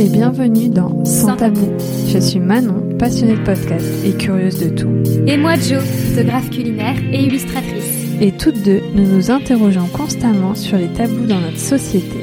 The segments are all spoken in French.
et bienvenue dans Sans tabou. Je suis Manon, passionnée de podcast et curieuse de tout. Et moi Jo, photographe culinaire et illustratrice. Et toutes deux, nous nous interrogeons constamment sur les tabous dans notre société.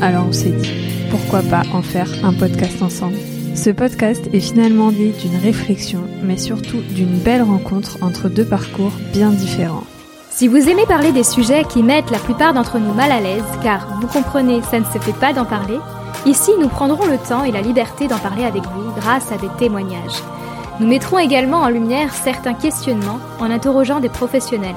Alors on s'est dit, pourquoi pas en faire un podcast ensemble? Ce podcast est finalement né d'une réflexion, mais surtout d'une belle rencontre entre deux parcours bien différents. Si vous aimez parler des sujets qui mettent la plupart d'entre nous mal à l'aise, car vous comprenez, ça ne se fait pas d'en parler, ici nous prendrons le temps et la liberté d'en parler avec vous grâce à des témoignages. Nous mettrons également en lumière certains questionnements en interrogeant des professionnels.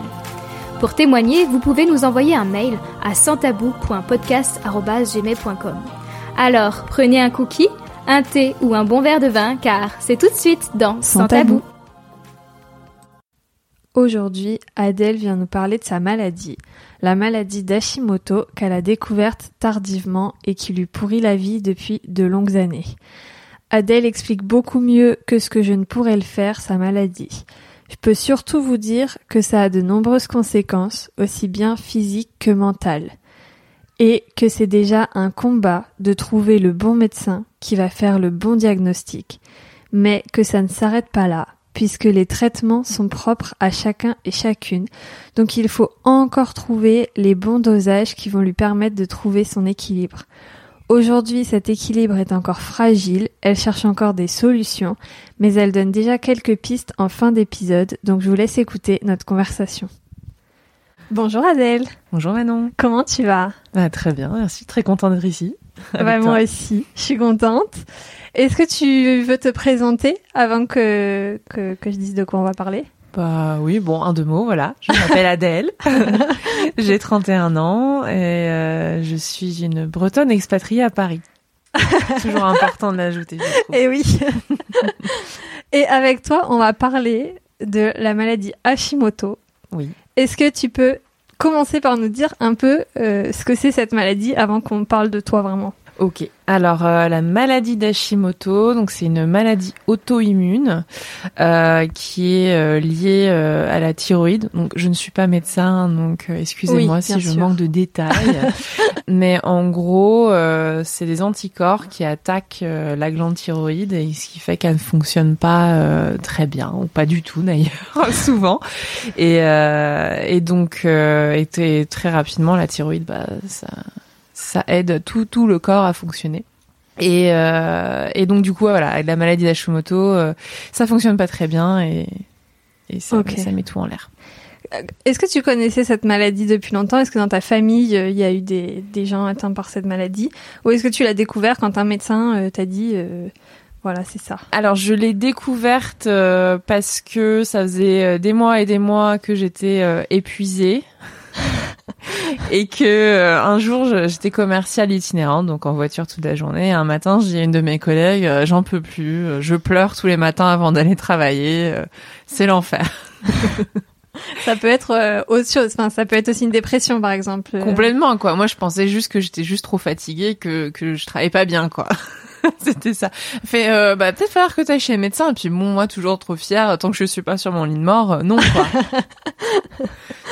Pour témoigner, vous pouvez nous envoyer un mail à santabou.podcast.gmail.com. Alors, prenez un cookie, un thé ou un bon verre de vin, car c'est tout de suite dans Sans, tabou. Aujourd'hui, Adèle vient nous parler de sa maladie, la maladie d'Hashimoto qu'elle a découverte tardivement et qui lui pourrit la vie depuis de longues années. Adèle explique beaucoup mieux que ce que je ne pourrais le faire sa maladie. Je peux surtout vous dire que ça a de nombreuses conséquences, aussi bien physiques que mentales. Et que c'est déjà un combat de trouver le bon médecin qui va faire le bon diagnostic. Mais que ça ne s'arrête pas là, puisque les traitements sont propres à chacun et chacune. Donc il faut encore trouver les bons dosages qui vont lui permettre de trouver son équilibre. Aujourd'hui, cet équilibre est encore fragile, elle cherche encore des solutions, mais elle donne déjà quelques pistes en fin d'épisode, donc je vous laisse écouter notre conversation. Bonjour Adèle. Bonjour Manon. Comment tu vas? Bah, Très bien, merci. Très contente d'être ici. Bah, moi aussi, je suis contente. Est-ce que tu veux te présenter avant que, que, que je dise de quoi on va parler? Bah oui, bon, un deux mots, voilà. Je m'appelle Adèle, j'ai 31 ans et euh, je suis une bretonne expatriée à Paris. Toujours important de l'ajouter. Et eh oui. et avec toi, on va parler de la maladie Hashimoto. Oui. Est-ce que tu peux commencer par nous dire un peu euh, ce que c'est cette maladie avant qu'on parle de toi vraiment Ok. Alors euh, la maladie d'Hashimoto, donc c'est une maladie auto-immune euh, qui est euh, liée euh, à la thyroïde. Donc je ne suis pas médecin, donc excusez-moi si je manque de détails. Mais en gros, c'est des anticorps qui attaquent la glande thyroïde et ce qui fait qu'elle ne fonctionne pas très bien ou pas du tout d'ailleurs, souvent. Et, et donc, et très rapidement, la thyroïde, bah ça ça aide tout, tout le corps à fonctionner. Et, euh, et donc du coup voilà avec la maladie d'Hashimoto euh, ça fonctionne pas très bien et, et ça, ça met tout en l'air. Euh, est-ce que tu connaissais cette maladie depuis longtemps? Est-ce que dans ta famille il y a eu des, des gens atteints par cette maladie? Ou est-ce que tu l'as découvert quand un médecin t'a dit voilà, c'est ça? Alors je l'ai découverte parce que ça faisait des mois et des mois que j'étais épuisée. et que euh, un jour j'étais commerciale itinérante donc en voiture toute la journée et un matin j'ai une de mes collègues euh, j'en peux plus euh, je pleure tous les matins avant d'aller travailler c'est l'enfer. Ça peut être autre chose enfin ça peut être aussi une dépression par exemple complètement quoi. Moi je pensais juste que j'étais juste trop fatiguée que que je travaillais pas bien quoi C'était ça. Fait, euh, bah peut-être falloir que tu ailles chez le médecin. Et puis bon, moi toujours trop fière, tant que je suis pas sur mon lit de mort, euh, non quoi.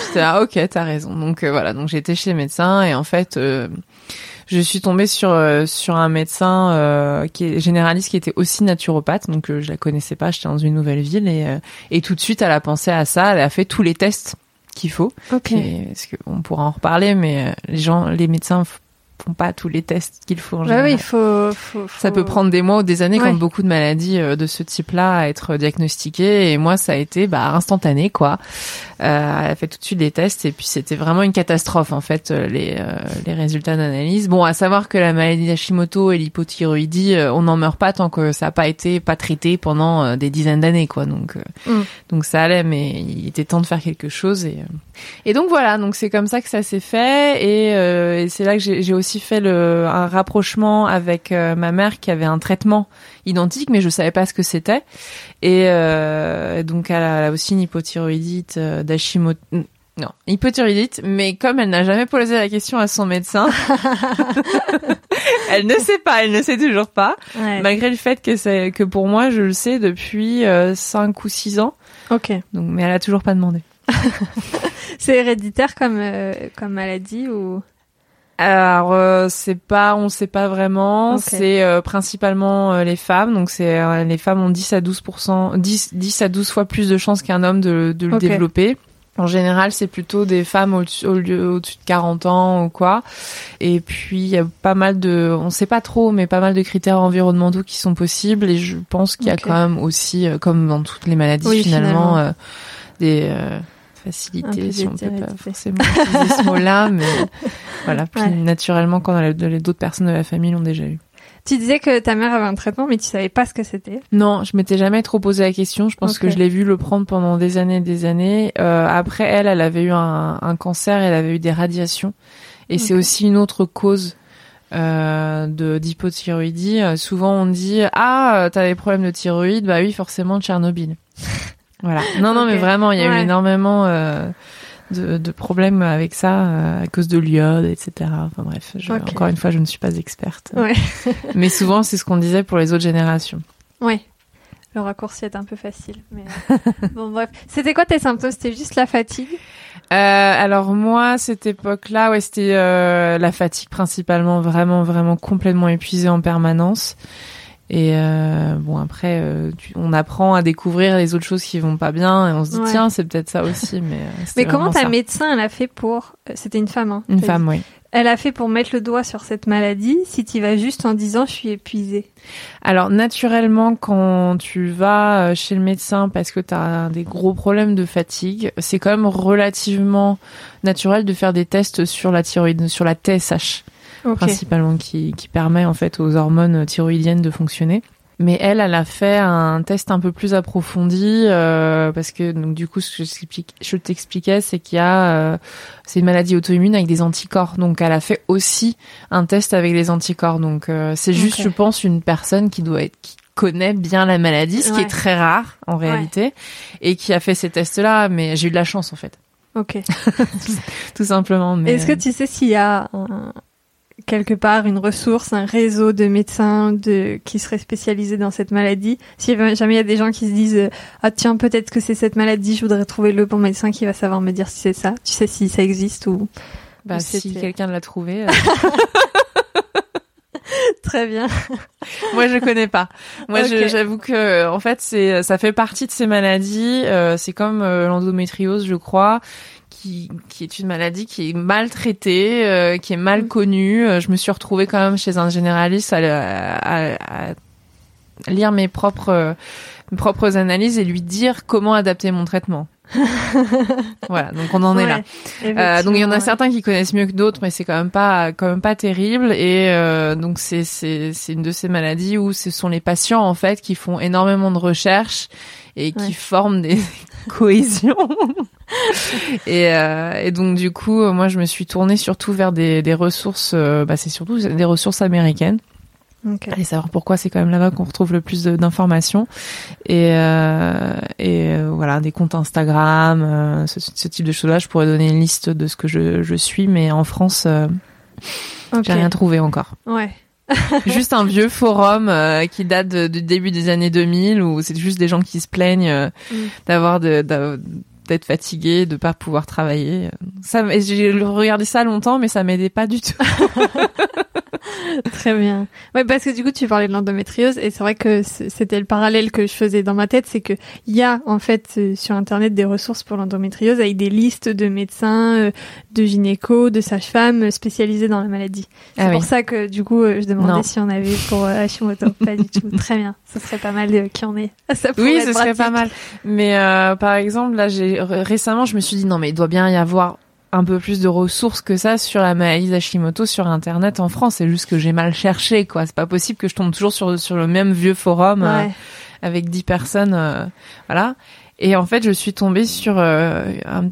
J'étais ah ok, t'as raison. Donc euh, voilà, donc j'étais chez le médecin et en fait, je suis tombée sur sur un médecin qui est généraliste qui était aussi naturopathe. Donc je la connaissais pas, j'étais dans une nouvelle ville et et tout de suite elle a pensé à ça, elle a fait tous les tests qu'il faut. Ok. Parce qu'on pourra en reparler, mais les gens, les médecins font pas tous les tests qu'il faut. En bah oui, il faut, faut, Ça peut prendre des mois ou des années, comme beaucoup de maladies euh, de ce type-là, à être diagnostiquées. Et moi, ça a été bah, instantané, quoi. Euh, elle a fait tout de suite des tests et puis c'était vraiment une catastrophe en fait euh, les euh, les résultats d'analyse. Bon, à savoir que la maladie d'Hashimoto et l'hypothyroïdie, on n'en meurt pas tant que ça n'a pas été pas traité pendant des dizaines d'années, quoi. Donc mm. donc ça allait, mais il était temps de faire quelque chose et et donc voilà. Donc c'est comme ça que ça s'est fait et, et c'est là que j'ai aussi fait le un rapprochement avec ma mère qui avait un traitement identique, mais je savais pas ce que c'était. Et euh, donc elle a, aussi une hypothyroïdite euh, d'Hashimoto. Non, hypothyroïdite, mais comme elle n'a jamais posé la question à son médecin, elle ne sait pas, elle ne sait toujours pas, malgré le fait que c'est que pour moi je le sais depuis 5 euh, ou 6 ans. Ok. Donc, mais elle a toujours pas demandé. c'est héréditaire comme comme maladie ou? Alors euh, c'est pas, on sait pas vraiment. C'est euh, principalement euh, les femmes. Donc c'est les femmes ont 10 à 12 10, 10 à 12 fois plus de chances qu'un homme de, de le développer. En général, c'est plutôt des femmes au-dessus au de 40 ans ou quoi. Et puis il y a pas mal de, on sait pas trop, mais pas mal de critères environnementaux qui sont possibles. Et je pense qu'il y a quand même aussi, comme dans toutes les maladies finalement, des facilité, si on peut pas forcément utiliser ce mot-là, mais voilà, puis naturellement quand d'autres personnes de la famille l'ont déjà eu. Tu disais que ta mère avait un traitement, mais tu savais pas ce que c'était. Non, je m'étais jamais trop posé la question. Je pense que je l'ai vu le prendre pendant des années et des années. Euh, après, elle, elle avait eu un, un, cancer, elle avait eu des radiations, et c'est aussi une autre cause euh, de d'hypothyroïdie. Euh, souvent, on dit ah, t'as des problèmes de thyroïde, bah oui, forcément Tchernobyl. Voilà. Non, non, mais vraiment, il y a eu énormément euh, de, de, problèmes avec ça euh, à cause de l'iode, etc. Enfin bref, je, encore une fois, je ne suis pas experte. Ouais. mais souvent, c'est ce qu'on disait pour les autres générations. Oui. Le raccourci est un peu facile. Mais... Euh, bon, bref. C'était quoi tes symptômes? C'était juste la fatigue? Euh, Alors moi, cette époque-là, ouais, c'était euh, la fatigue principalement, vraiment, vraiment complètement épuisée en permanence. Et euh, bon après, euh, on apprend à découvrir les autres choses qui vont pas bien et on se dit tiens c'est peut-être ça aussi. Mais euh, mais comment ta médecin elle a fait pour C'était une femme. Hein, une femme oui. Elle a fait pour mettre le doigt sur cette maladie si tu vas juste en disant je suis épuisée. Alors naturellement quand tu vas chez le médecin parce que tu as des gros problèmes de fatigue, c'est quand même relativement naturel de faire des tests sur la thyroïde, sur la TSH principalement qui, qui permet en fait aux hormones thyroïdiennes de fonctionner. Mais elle, elle a fait un test un peu plus approfondi euh, parce que donc du coup, ce que je t'expliquais, c'est qu'il y a euh, c'est une maladie auto-immune avec des anticorps. Donc elle a fait aussi un test avec les anticorps. Donc euh, c'est juste, je pense, une personne qui doit être qui connaît bien la maladie, ce qui est très rare en réalité, et qui a fait ces tests-là. Mais j'ai eu de la chance en fait. Ok. Tout simplement. Est-ce que tu sais s'il y a un, quelque part une ressource, un réseau de médecins de qui seraient spécialisés dans cette maladie. Si jamais il y a des gens qui se disent ah tiens peut-être que c'est cette maladie, je voudrais trouver le bon médecin qui va savoir me dire si c'est ça. Tu sais si ça existe ou bah si quelqu'un l'a trouvé. Euh. Très bien. Moi, je connais pas. Moi, j'avoue que, en fait, c'est, ça fait partie de ces maladies. Euh, c'est comme euh, l'endométriose, je crois qui, qui est une maladie qui est mal traitée, euh, qui est mal mm. connue. Euh, je me suis retrouvée quand même chez un généraliste à, à, à lire mes propres, mes propres analyses et lui dire comment adapter mon traitement. voilà, donc on en est là. Euh, donc il y en a certains qui connaissent mieux que d'autres, mais c'est quand même pas quand même pas terrible. Et euh, donc c'est c'est c'est une de ces maladies où ce sont les patients en fait qui font énormément de recherches et qui forment des cohésions. et, euh, et donc du coup, moi je me suis tournée surtout vers des, des ressources, euh, bah, c'est surtout des ressources américaines. Okay. Allez savoir pourquoi c'est quand même là-bas qu'on retrouve le plus d'informations et euh, et euh, voilà des comptes Instagram euh, ce, ce, type de choses-là je pourrais donner une liste de ce que je, je suis mais en France euh, okay. j'ai rien trouvé encore ouais juste un vieux forum euh, qui date du début des années 2000 où c'est juste des gens qui se plaignent euh, mm. d'avoir de, d'être fatigués, de pas pouvoir travailler. Ça, j'ai regardé ça longtemps, mais ça m'aidait pas du tout. Très bien. Ouais, parce que du coup, tu parlais de l'endométriose et c'est vrai que c'était le parallèle que je faisais dans ma tête, c'est que il y a en fait euh, sur internet des ressources pour l'endométriose avec des listes de médecins, euh, de gynéco, de sages-femmes euh, spécialisés dans la maladie. C'est ah pour ça que du coup, je demandais si on avait pour Hashimoto. pas du tout. Très bien. Ce serait pas mal de qui en est. Ça oui, ce serait pas mal. Mais euh, par exemple, là, j'ai récemment, je me suis dit non, mais il doit bien y avoir un peu plus de ressources que ça sur la maladie d'Hashimoto sur internet en France. C'est juste que j'ai mal cherché, quoi. C'est pas possible que je tombe toujours sur sur le même vieux forum euh, avec dix personnes, euh, voilà. Et en fait, je suis tombée sur euh, un,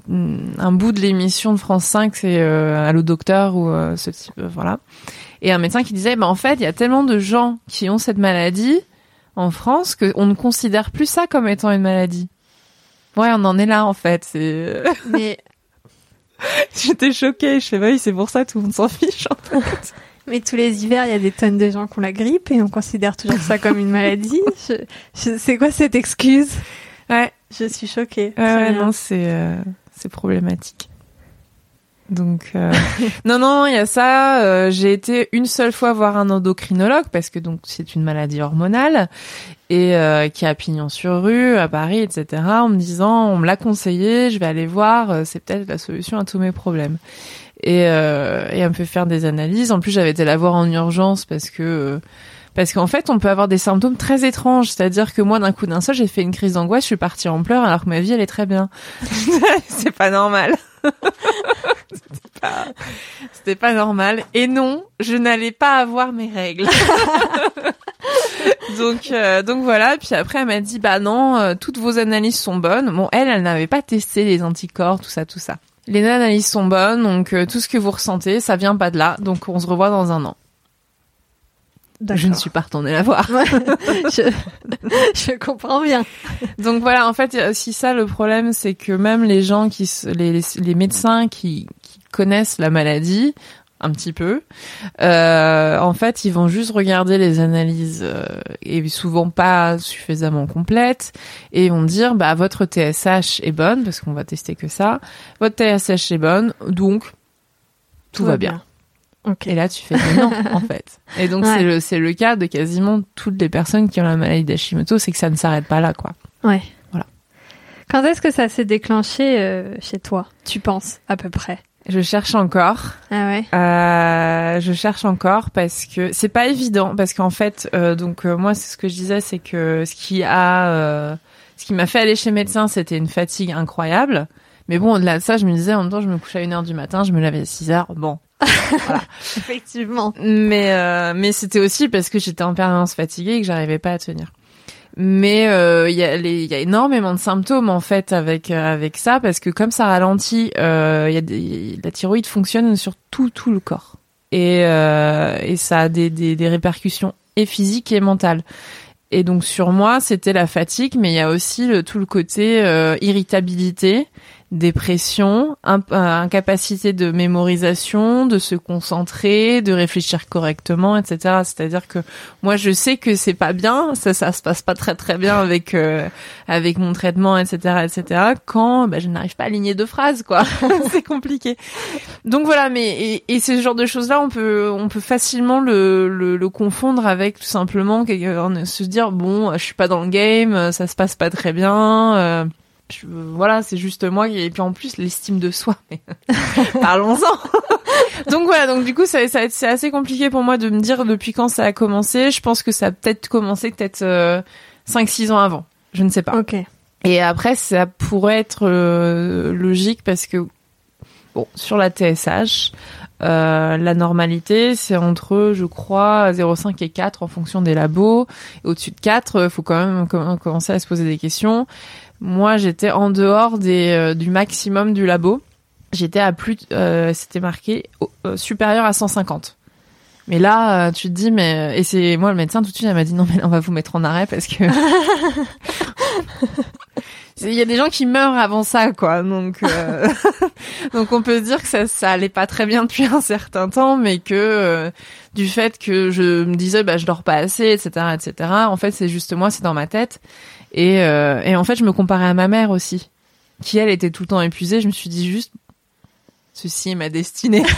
un, bout de l'émission de France 5, c'est Allo Docteur ou ce type, voilà. Et un médecin qui disait, bah en fait, il y a tellement de gens qui ont cette maladie en France qu'on ne considère plus ça comme étant une maladie. Ouais, on en est là en fait. C'est. Mais J'étais choquée. Je fais, bah oui, c'est pour ça, tout le monde s'en fiche, en fait. Mais tous les hivers, il y a des tonnes de gens qui ont la grippe et on considère toujours ça comme une maladie. Je, c'est quoi cette excuse? Ouais. Je suis choquée. Ouais, ouais non, c'est, euh, c'est problématique. Donc euh, non non, il y a ça. Euh, j'ai été une seule fois voir un endocrinologue parce que donc c'est une maladie hormonale et euh, qui a pignon sur rue à Paris, etc. En me disant, on me l'a conseillé, je vais aller voir, c'est peut-être la solution à tous mes problèmes. Et, et elle me fait faire des analyses. En plus, j'avais été la voir en urgence parce que parce qu'en fait, on peut avoir des symptômes très étranges. C'est-à-dire que moi, d'un coup d'un seul, j'ai fait une crise d'angoisse, je suis partie en pleurs alors que ma vie, elle est très bien. c'est pas normal. c'était pas, normal. Et non, je n'allais pas avoir mes règles. donc, euh, donc voilà. Puis après, elle m'a dit, bah non, euh, toutes vos analyses sont bonnes. Bon, elle, elle n'avait pas testé les anticorps, tout ça, tout ça. Les analyses sont bonnes, donc euh, tout ce que vous ressentez, ça vient pas de là. Donc on se revoit dans un an. Je ne suis pas retournée la voir. je, je, comprends bien. Donc voilà, en fait, si ça le problème, c'est que même les gens qui, les, les médecins qui, connaissent la maladie, un petit peu, euh, en fait, ils vont juste regarder les analyses euh, et souvent pas suffisamment complètes et vont dire, bah votre TSH est bonne parce qu'on va tester que ça. Votre TSH est bonne, donc tout, va, bien. Et là, tu fais non, en fait. Et donc, c'est le, c'est le cas de quasiment toutes les personnes qui ont la maladie d'Hashimoto, c'est que ça ne s'arrête pas là, quoi. Ouais. Voilà. Quand est-ce que ça s'est déclenché euh, chez toi, tu penses, à peu près? Je cherche encore. Ah ouais euh, Je cherche encore parce que c'est pas évident, parce qu'en fait, euh, donc, euh, moi, c'est ce que je disais, c'est que ce qui a, euh, ce qui m'a fait aller chez médecin, c'était une fatigue incroyable. Mais bon, au-delà de ça, je me disais, en même temps, je me couche à 1h du matin, je me lève à 6h. Bon, voilà. Effectivement. Mais euh, mais c'était aussi parce que j'étais en permanence fatiguée et que j'arrivais pas à tenir. Mais euh, il y a y a énormément de symptômes en fait avec euh, avec ça parce que comme ça ralentit, euh, y a des, la thyroïde fonctionne sur tout tout le corps et euh, et ça a des, des des répercussions et physiques et mentales. Et donc sur moi, c'était la fatigue, mais il y a aussi le, tout le côté irritabilité dépression, euh, incapacité de mémorisation, de se concentrer, de réfléchir correctement, etc. C'est-à-dire que moi je sais que c'est pas bien, ça ça se passe pas très très bien avec euh, avec mon traitement, etc. etc. Quand bah, je n'arrive pas à aligner deux phrases quoi, c'est compliqué. Donc voilà, mais et, et ce genre de choses là, on peut on peut facilement le, le, le confondre avec tout simplement se dire bon, je suis pas dans le game, ça se passe pas très bien. Euh, voilà, c'est juste moi et puis en plus l'estime de soi. Parlons-en. donc voilà, donc du coup ça, ça c'est assez compliqué pour moi de me dire depuis quand ça a commencé. Je pense que ça a peut-être commencé peut-être euh, 5-6 ans avant. Je ne sais pas. Ok. Et après ça pourrait être euh, logique parce que bon sur la TSH. Euh, la normalité, c'est entre, je crois, 0,5 et 4 en fonction des labos. Au-dessus de 4, il faut quand même commencer à se poser des questions. Moi, j'étais en dehors des, euh, du maximum du labo. J'étais à plus, euh, c'était marqué euh, supérieur à 150. Mais là, tu te dis, mais et c'est moi le médecin tout de suite, elle m'a dit non mais on va vous mettre en arrêt parce que il y a des gens qui meurent avant ça quoi. Donc donc on peut dire que ça ça allait pas très bien depuis un certain temps, mais que du fait que je me disais bah je dors pas assez, etc. etc. En fait c'est juste moi, c'est dans ma tête. Et, euh, et en fait, je me comparais à ma mère aussi, qui elle était tout le temps épuisée. Je me suis dit juste, ceci est ma destinée.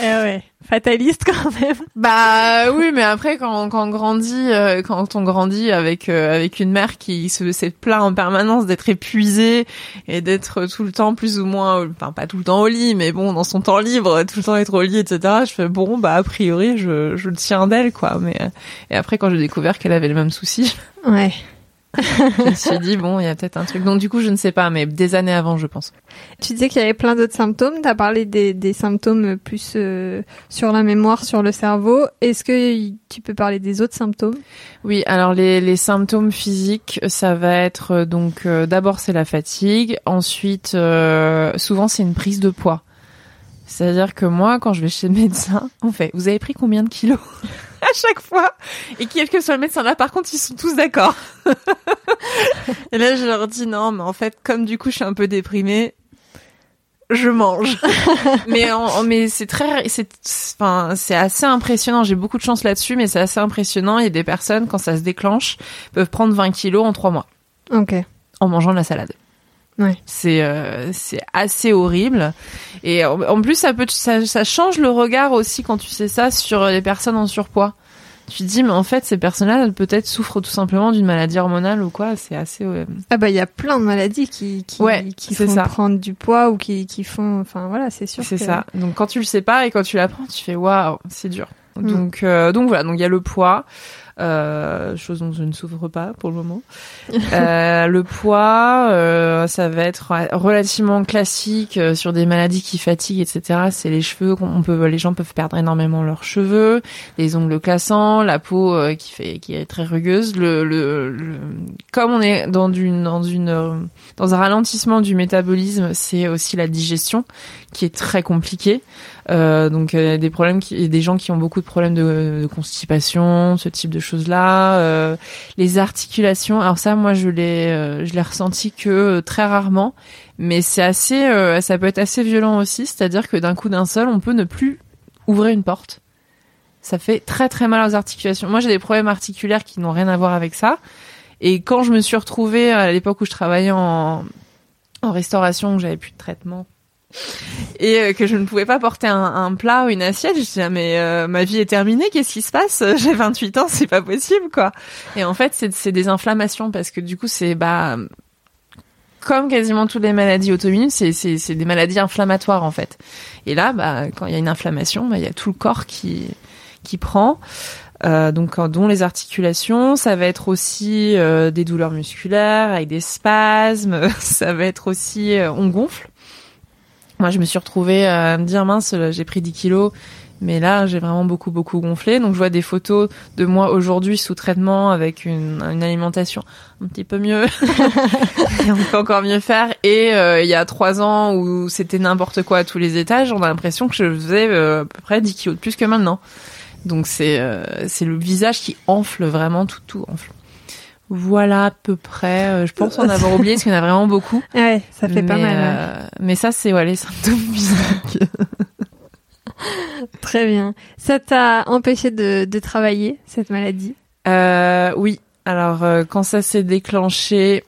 eh ouais, fataliste quand même. Bah oui, mais après quand, quand on grandit, euh, quand on grandit avec euh, avec une mère qui se s'est plaint en permanence d'être épuisée et d'être tout le temps plus ou moins, enfin pas tout le temps au lit, mais bon dans son temps libre, tout le temps être au lit, etc. Je fais bon bah a priori je je le tiens d'elle quoi. Mais euh, et après quand j'ai découvert qu'elle avait le même souci. Ouais je me suis dit, bon, il y a peut-être un truc. Donc, du coup, je ne sais pas, mais des années avant, je pense. Tu disais qu'il y avait plein d'autres symptômes. Tu as parlé des, des, symptômes plus euh, sur la mémoire, sur le cerveau. Est-ce que tu peux parler des autres symptômes? Oui, alors les, les symptômes physiques, ça va être euh, donc euh, d'abord c'est la fatigue. Ensuite, souvent, c'est une prise de poids. C'est-à-dire que moi, quand je vais chez le médecin, on fait, vous avez pris combien de kilos à chaque fois Et quel que soit le médecin là, par contre, ils sont tous d'accord. et là, je leur dis non, mais en fait, comme du coup, je suis un peu déprimée, je mange. mais mais c'est très, c'est, enfin, c'est assez impressionnant. J'ai beaucoup de chance là-dessus, mais c'est assez impressionnant. Il y a des personnes, quand ça se déclenche, peuvent prendre 20 kilos en 3 mois. Ok. En mangeant de la salade. Ouais. C'est euh, c'est assez horrible. Et en, plus ça peut ça, ça change le regard aussi quand tu sais ça sur les personnes en surpoids. Tu te dis mais en fait ces personnes-là peut-être souffrent tout simplement d'une maladie hormonale ou quoi. C'est assez ah bah il y a plein de maladies qui qui, qui font prendre du poids ou qui qui font enfin voilà c'est sûr c'est ça. Donc quand tu le sais pas et quand tu l'apprends tu fais waouh c'est dur. Mm. donc euh, donc voilà. Donc il y a le poids euh, chose dont je ne souffre pas pour le moment. euh, le poids, euh, ça va être relativement classique euh, sur des maladies qui fatiguent, etc. C'est les cheveux, on peut, les gens peuvent perdre énormément leurs cheveux, les ongles cassants, la peau euh, qui fait, qui est très rugueuse. Le, le, comme on est dans une, dans une, dans un ralentissement du métabolisme, c'est aussi la digestion qui est très compliquée. Donc des problèmes, qui, des gens qui ont beaucoup de problèmes de, de constipation, ce type de choses-là. Euh, les articulations, alors ça, moi, je l'ai, euh, je l'ai ressenti que euh, très rarement, mais c'est assez, ça peut être assez violent aussi. C'est-à-dire que d'un coup d'un seul, on peut ne plus ouvrir une porte. Ça fait très très mal aux articulations. Moi, j'ai des problèmes articulaires qui n'ont rien à voir avec ça. Et quand je me suis retrouvée à l'époque où je travaillais en, en restauration, où j'avais plus de traitement et euh, que je ne pouvais pas porter un, plat ou une assiette. Je disais, mais euh, ma vie est terminée, qu'est-ce qui se passe? J'ai 28 ans, c'est pas possible, quoi. Et en fait, c'est des inflammations parce que du coup, c'est bah comme quasiment toutes les maladies auto-immunes, c'est des maladies inflammatoires en fait. Et là, bah, quand il y a une inflammation, bah, il y a tout le corps qui qui prend. Euh, donc dont les articulations, ça va être aussi des douleurs musculaires avec des spasmes, ça va être aussi on gonfle moi, je me suis retrouvée à me dire mince, j'ai pris 10 kilos, mais là, j'ai vraiment beaucoup beaucoup gonflé. Donc, je vois des photos de moi aujourd'hui sous traitement avec une, une, alimentation un petit peu mieux, et on peut encore mieux faire. Et euh, il y a trois ans où c'était n'importe quoi à tous les étages, on a l'impression que je faisais euh, à peu près 10 kilos de plus que maintenant. Donc, c'est euh, c'est le visage qui enfle vraiment, tout tout enfle. Voilà à peu près. Euh, je pense en avoir oublié parce qu'il y en a vraiment beaucoup. Ouais, ça fait pas mal. Euh, mais ça, c'est ouais, les symptômes physiques. Très bien. Ça t'a empêché de, de, travailler cette maladie? Euh, Oui. Alors euh, quand ça s'est déclenché,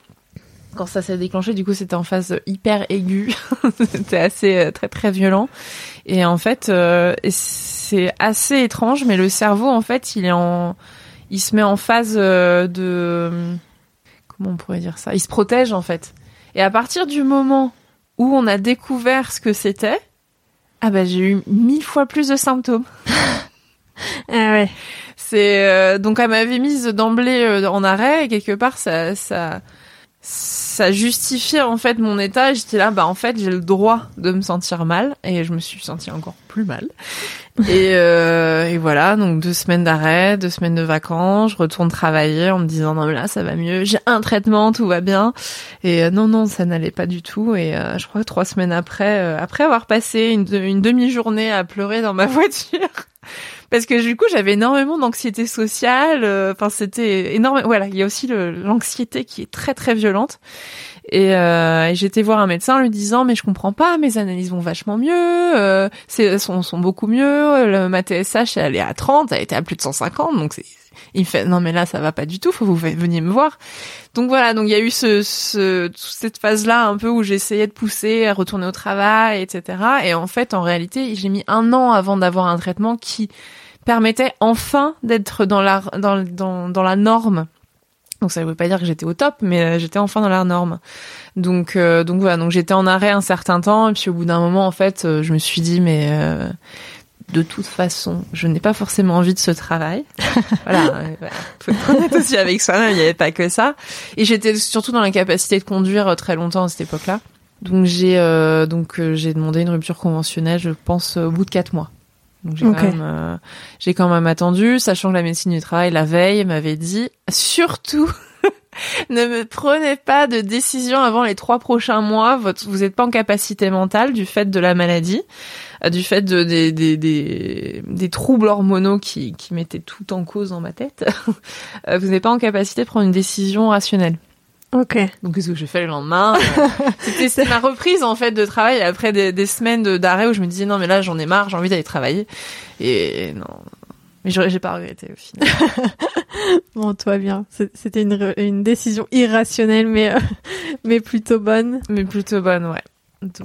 quand ça s'est déclenché, du coup c'était en phase hyper aiguë. c'était assez très très violent. Et en fait, c'est assez étrange, mais le cerveau en fait, il est en il se met en phase euh, de comment on pourrait dire ça? Il se protège en fait. Et à partir du moment où on a découvert ce que c'était, ah bah j'ai eu mille fois plus de symptômes. ah ouais. C'est euh, donc elle m'avait mise d'emblée euh, en arrêt et quelque part ça ça ça justifiait en fait mon état. J'étais là, bah en fait j'ai le droit de me sentir mal et je me suis sentie encore plus mal. Et, euh, et voilà, donc deux semaines d'arrêt, deux semaines de vacances, je retourne travailler en me disant non mais là ça va mieux, j'ai un traitement, tout va bien. Et euh, non non ça n'allait pas du tout. Et euh, je crois que trois semaines après, euh, après avoir passé une, une demi-journée à pleurer dans ma voiture parce que du coup j'avais énormément d'anxiété sociale euh, enfin c'était énorme voilà il y a aussi l'anxiété qui est très très violente et, euh, j'étais voir un médecin lui disant mais je comprends pas mes analyses vont vachement mieux euh, c'est sont, sont beaucoup mieux ma TSH elle est à 30 elle était à plus de 150 donc c'est il fait non mais là ça va pas du tout, faut que vous veniez me voir. Donc voilà, donc il y a eu ce, ce cette phase là un peu où j'essayais de pousser à retourner au travail, etc. Et en fait en réalité j'ai mis un an avant d'avoir un traitement qui permettait enfin d'être dans la dans, dans, dans la norme. Donc ça veut pas dire que j'étais au top, mais euh, j'étais enfin dans la norme. Donc euh, donc voilà, donc j'étais en arrêt un certain temps et puis au bout d'un moment en fait, euh, je me suis dit mais de toute façon, je n'ai pas forcément envie de ce travail. voilà, faut être honnête aussi avec soi-même, il n'y avait pas que ça. Et j'étais surtout dans l'incapacité de conduire très longtemps à cette époque-là. Donc j'ai donc j'ai demandé une rupture conventionnelle, je pense au bout de quatre mois. Donc j'ai quand même euh, j'ai quand même attendu, sachant que la médecine du travail la veille m'avait dit surtout ne me prenez pas de décision avant les trois prochains mois. Votre, vous n'êtes pas en capacité mentale du fait de la maladie, euh, du fait de, des, des, des, des troubles hormonaux qui, qui mettaient tout en cause dans ma tête. Euh, vous n'êtes pas en capacité de prendre une décision rationnelle. Ok. Donc qu'est-ce que j'ai fait le lendemain C'était ma reprise en fait de travail après des, des semaines d'arrêt où je me disais non mais là j'en ai marre, j'ai envie d'aller travailler. Et non, mais j'ai pas regretté au final. bon, toi bien. C'était une, une décision irrationnelle, mais euh, mais plutôt bonne. Mais plutôt bonne, ouais.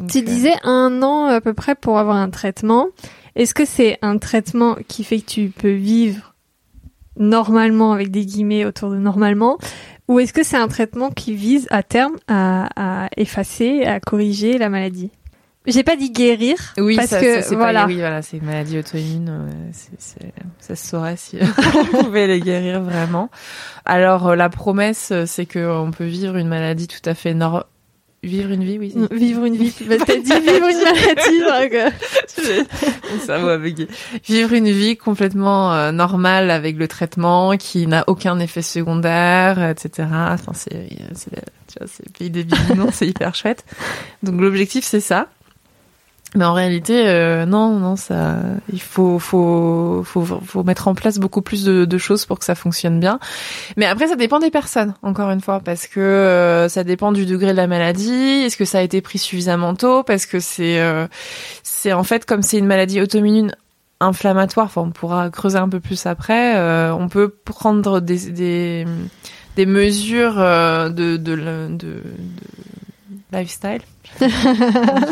tu disais un an à peu près pour avoir un traitement. Est-ce que c'est un traitement qui fait que tu peux vivre normalement avec des guillemets autour de normalement? Ou est-ce que c'est un traitement qui vise à terme à, effacer, à corriger la maladie? J'ai pas dit guérir. Oui, parce ça, que c'est voilà. oui, voilà, c'est une maladie auto-immune. ça se saurait si on pouvait les guérir vraiment. Alors euh, la promesse, c'est qu'on peut vivre une maladie tout à fait normale Vivre une vie, oui. Vivre une vie. Bah, t'as dit vivre une maladie, donc. Mon cerveau a Vivre une vie complètement euh, normale avec le traitement, qui n'a aucun effet secondaire, etc. Enfin, c'est, c'est, tu vois, c'est pays des bisounours, c'est hyper chouette. Donc l'objectif, c'est ça. Mais en réalité, euh, non, non, ça, il faut, faut, faut, faut mettre en place beaucoup plus de, de, choses pour que ça fonctionne bien. Mais après, ça dépend des personnes, encore une fois, parce que euh, ça dépend du degré de la maladie. Est-ce que ça a été pris suffisamment tôt? Parce que c'est, euh, c'est en fait comme c'est une maladie auto-immune inflammatoire. Enfin, on pourra creuser un peu plus après. on peut prendre des, des, des mesures de, de, de, de lifestyle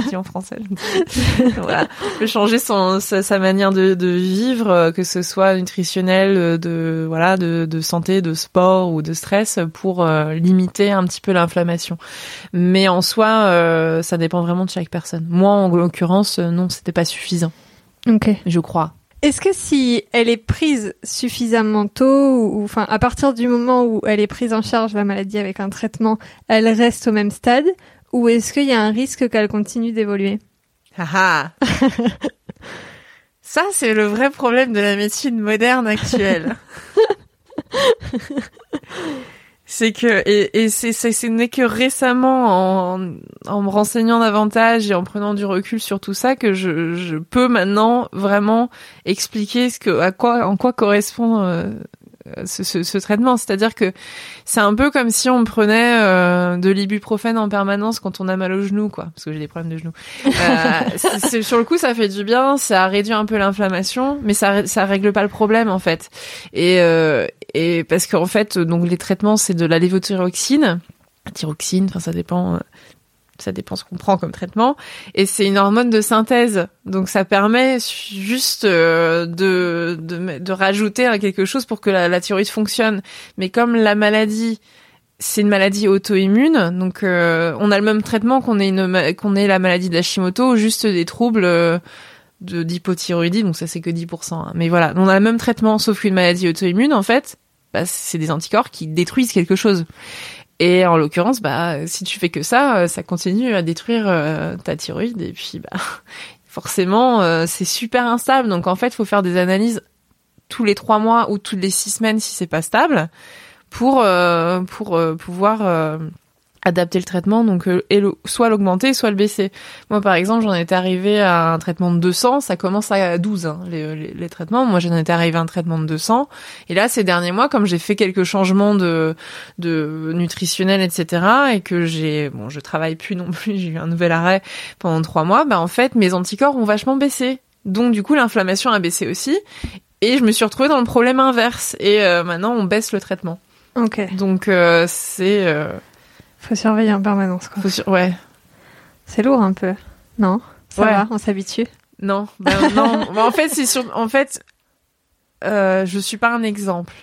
dit en français. voilà, peut changer son sa, manière de, de, vivre, euh, que ce soit nutritionnel, euh, de voilà, de, de santé, de sport ou de stress, pour euh, limiter un petit peu l'inflammation. Mais en soi, euh, ça dépend vraiment de chaque personne. Moi, en l'occurrence, non, c'était pas suffisant. Ok. Je crois. Est-ce que si elle est prise suffisamment tôt, ou enfin à partir du moment où elle est prise en charge la maladie avec un traitement, elle reste au même stade, ou est-ce qu'il y a un risque qu'elle continue d'évoluer ah, ah. Ça, c'est le vrai problème de la médecine moderne actuelle. c'est que et, et c'est ce n'est que récemment en, en me renseignant davantage et en prenant du recul sur tout ça que je, je peux maintenant vraiment expliquer ce que à quoi en quoi correspond euh, ce, ce, ce, traitement. C'est-à-dire que c'est un peu comme si on prenait euh, de l'ibuprofène en permanence quand on a mal au genou, quoi, parce que j'ai des problèmes de genou. Euh, sur le coup, ça fait du bien, ça réduit un peu l'inflammation, mais ça ça règle pas le problème en fait. Et euh, et parce qu'en fait, donc les traitements, c'est de la lévothyroxine, thyroxine, enfin ça dépend ça dépend ce qu'on prend comme traitement. Et c'est une hormone de synthèse, donc ça permet juste euh, de, de, de rajouter quelque chose pour que la, thyroïde fonctionne. Mais comme la maladie, c'est une maladie auto-immune, donc euh, on a le même traitement qu'on ait une ait la maladie d'Hashimoto, juste des troubles euh, de d'hypothyroïdie, donc ça c'est que 10%. Hein. Mais voilà, on a le même traitement, sauf qu'une maladie auto-immune, en fait, bah, c'est des anticorps qui détruisent quelque chose. Et en l'occurrence, bah, si tu fais que ça, euh, ça continue à détruire euh, ta thyroïde et puis bah, forcément, euh, c'est super instable. Donc en fait, il faut faire des analyses tous les trois mois ou toutes les six semaines si c'est pas stable pour pour pouvoir adapter le traitement, donc euh, soit l'augmenter, soit le baisser. Moi, par exemple, j'en étais arrivé à un traitement de 200, ça commence à 12 hein, les, les, traitements. Moi, j'en étais arrivé à un traitement de 200, et là, ces derniers mois, comme j'ai fait quelques changements de, de nutritionnel, etc., et que j'ai, bon, je travaille plus non plus, j'ai eu un nouvel arrêt pendant trois mois, bah en fait, mes anticorps ont vachement baissé. Donc, du coup, l'inflammation a baissé aussi, et je me suis retrouvée dans le problème inverse. Et euh, maintenant, on baisse le traitement. Ok. Donc, euh, c'est faut surveiller en permanence, quoi. Ouais. C'est lourd un peu. Non? Ça va, on s'habitue? Non, bah, non. En fait, c'est sur... En fait, euh, je suis pas un exemple.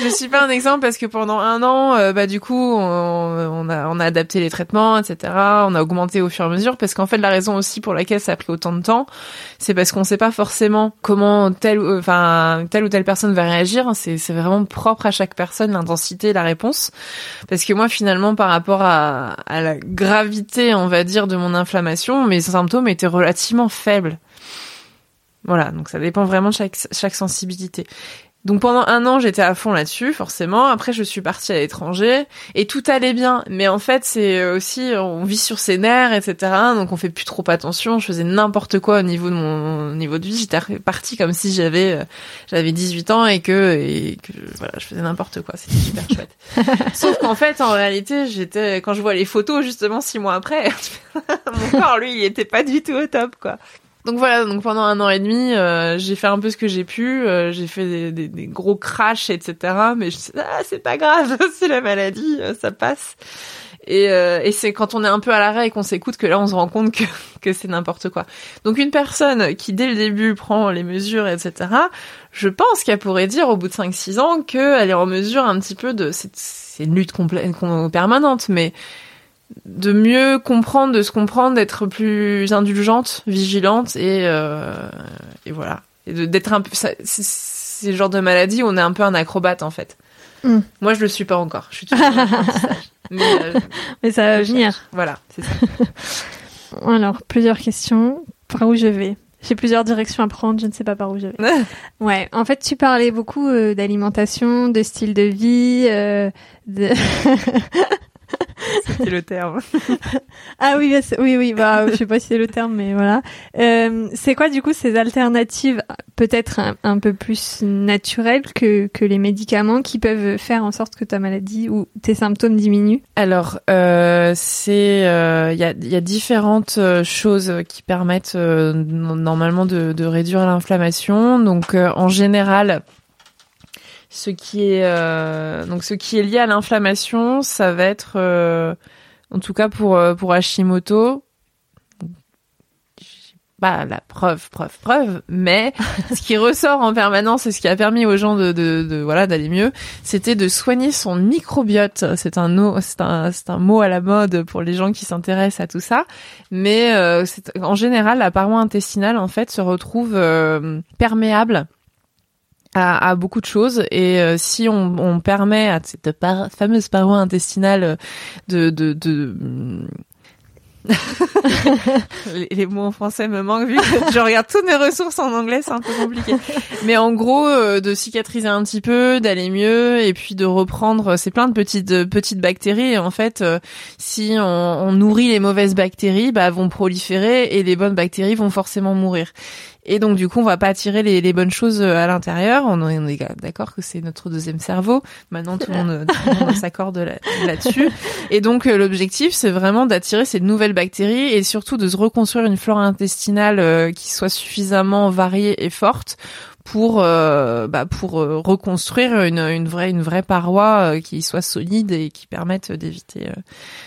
Je suis pas un exemple parce que pendant un an, euh, bah du coup, on, a on a adapté les traitements, etc. On a augmenté au fur et à mesure parce qu'en fait, la raison aussi pour laquelle ça a pris autant de temps, c'est parce qu'on sait pas forcément comment telle enfin telle ou telle personne va réagir. C'est c'est vraiment propre à chaque personne l'intensité, la réponse. Parce que moi, finalement, par rapport à à la gravité, on va dire, de mon inflammation, mes symptômes étaient relativement faibles. Voilà, donc ça dépend vraiment de chaque, chaque sensibilité. Donc pendant un an, j'étais à fond là-dessus, forcément. Après, je suis partie à l'étranger et tout allait bien. Mais en fait, c'est aussi, on vit sur ses nerfs, etc. Donc on fait plus trop attention. Je faisais n'importe quoi au niveau de mon niveau de vie. J'étais partie comme si j'avais euh, j'avais 18 ans et que et que voilà, je faisais n'importe quoi. C'était super chouette. Sauf qu'en fait, en réalité, j'étais quand je vois les photos justement six mois après, mon corps lui, il était pas du tout au top quoi. Donc voilà, donc pendant un an et demi, euh, j'ai fait un peu ce que j'ai pu. Euh, j'ai fait des, gros crashs, etc. Mais je ah, c'est pas grave, c'est la maladie, euh, ça passe. Et, et c'est quand on est un peu à l'arrêt et qu'on s'écoute que là, on se rend compte que, que c'est n'importe quoi. Donc une personne qui, dès le début, prend les mesures, etc., je pense qu'elle pourrait dire au bout de 5-6 ans qu'elle est en mesure un petit peu de... C'est une lutte complète, permanente, mais de mieux comprendre, de se comprendre, d'être plus indulgente, vigilante et, euh, et voilà. Et d'être un peu. C'est le genre de maladie où on est un peu un acrobate en fait. Mm. Moi, je le suis pas encore. Je suis toujours mais, euh, mais ça va venir. Voilà, c'est ça. Alors, plusieurs questions. Par où je vais? J'ai plusieurs directions à prendre, je ne sais pas par où je vais. ouais, en fait, tu parlais beaucoup euh, d'alimentation, de style de vie, euh, de C'était le terme. ah oui, oui, oui. Bah, je sais pas si c'est le terme, mais voilà. Euh, c'est quoi du coup ces alternatives, peut-être un, peu plus naturelles que que les médicaments, qui peuvent faire en sorte que ta maladie ou tes symptômes diminuent? Alors, euh, c'est il euh, y a il y a différentes choses qui permettent euh, normalement de, de réduire l'inflammation. Donc, en général ce qui est euh, donc ce qui est lié à l'inflammation, ça va être euh, en tout cas pour euh, pour Hashimoto pas la preuve, preuve, preuve, mais ce qui ressort en permanence et ce qui a permis aux gens de, de, de voilà d'aller mieux, c'était de soigner son microbiote. C'est un c'est un c'est un mot à la mode pour les gens qui s'intéressent à tout ça, mais euh, en général la paroi intestinale en fait se retrouve perméable à, à, beaucoup de choses et euh, si on, on, permet à cette fameuse paroi intestinale de, de, de les, mots en français me manquent vu que je regarde toutes mes ressources en anglais, c'est un peu compliqué. Mais en gros, euh, de cicatriser un petit peu, d'aller mieux, et puis de reprendre. C'est plein de petites petites bactéries. Et en fait, euh, si on, on, nourrit les mauvaises bactéries, bah vont proliférer et les bonnes bactéries vont forcément mourir. Et donc du coup, on va pas attirer les, les bonnes choses euh, à l'intérieur. On, est d'accord que c'est notre deuxième cerveau. Maintenant, tout le monde, s'accorde là-dessus. et donc euh, l'objectif, c'est vraiment d'attirer ces nouvelles bactéries et surtout de se reconstruire une flore intestinale euh, qui soit suffisamment variée et forte pour euh, bah, pour euh, reconstruire une, une vraie une vraie paroi euh, qui soit solide et qui permette d'éviter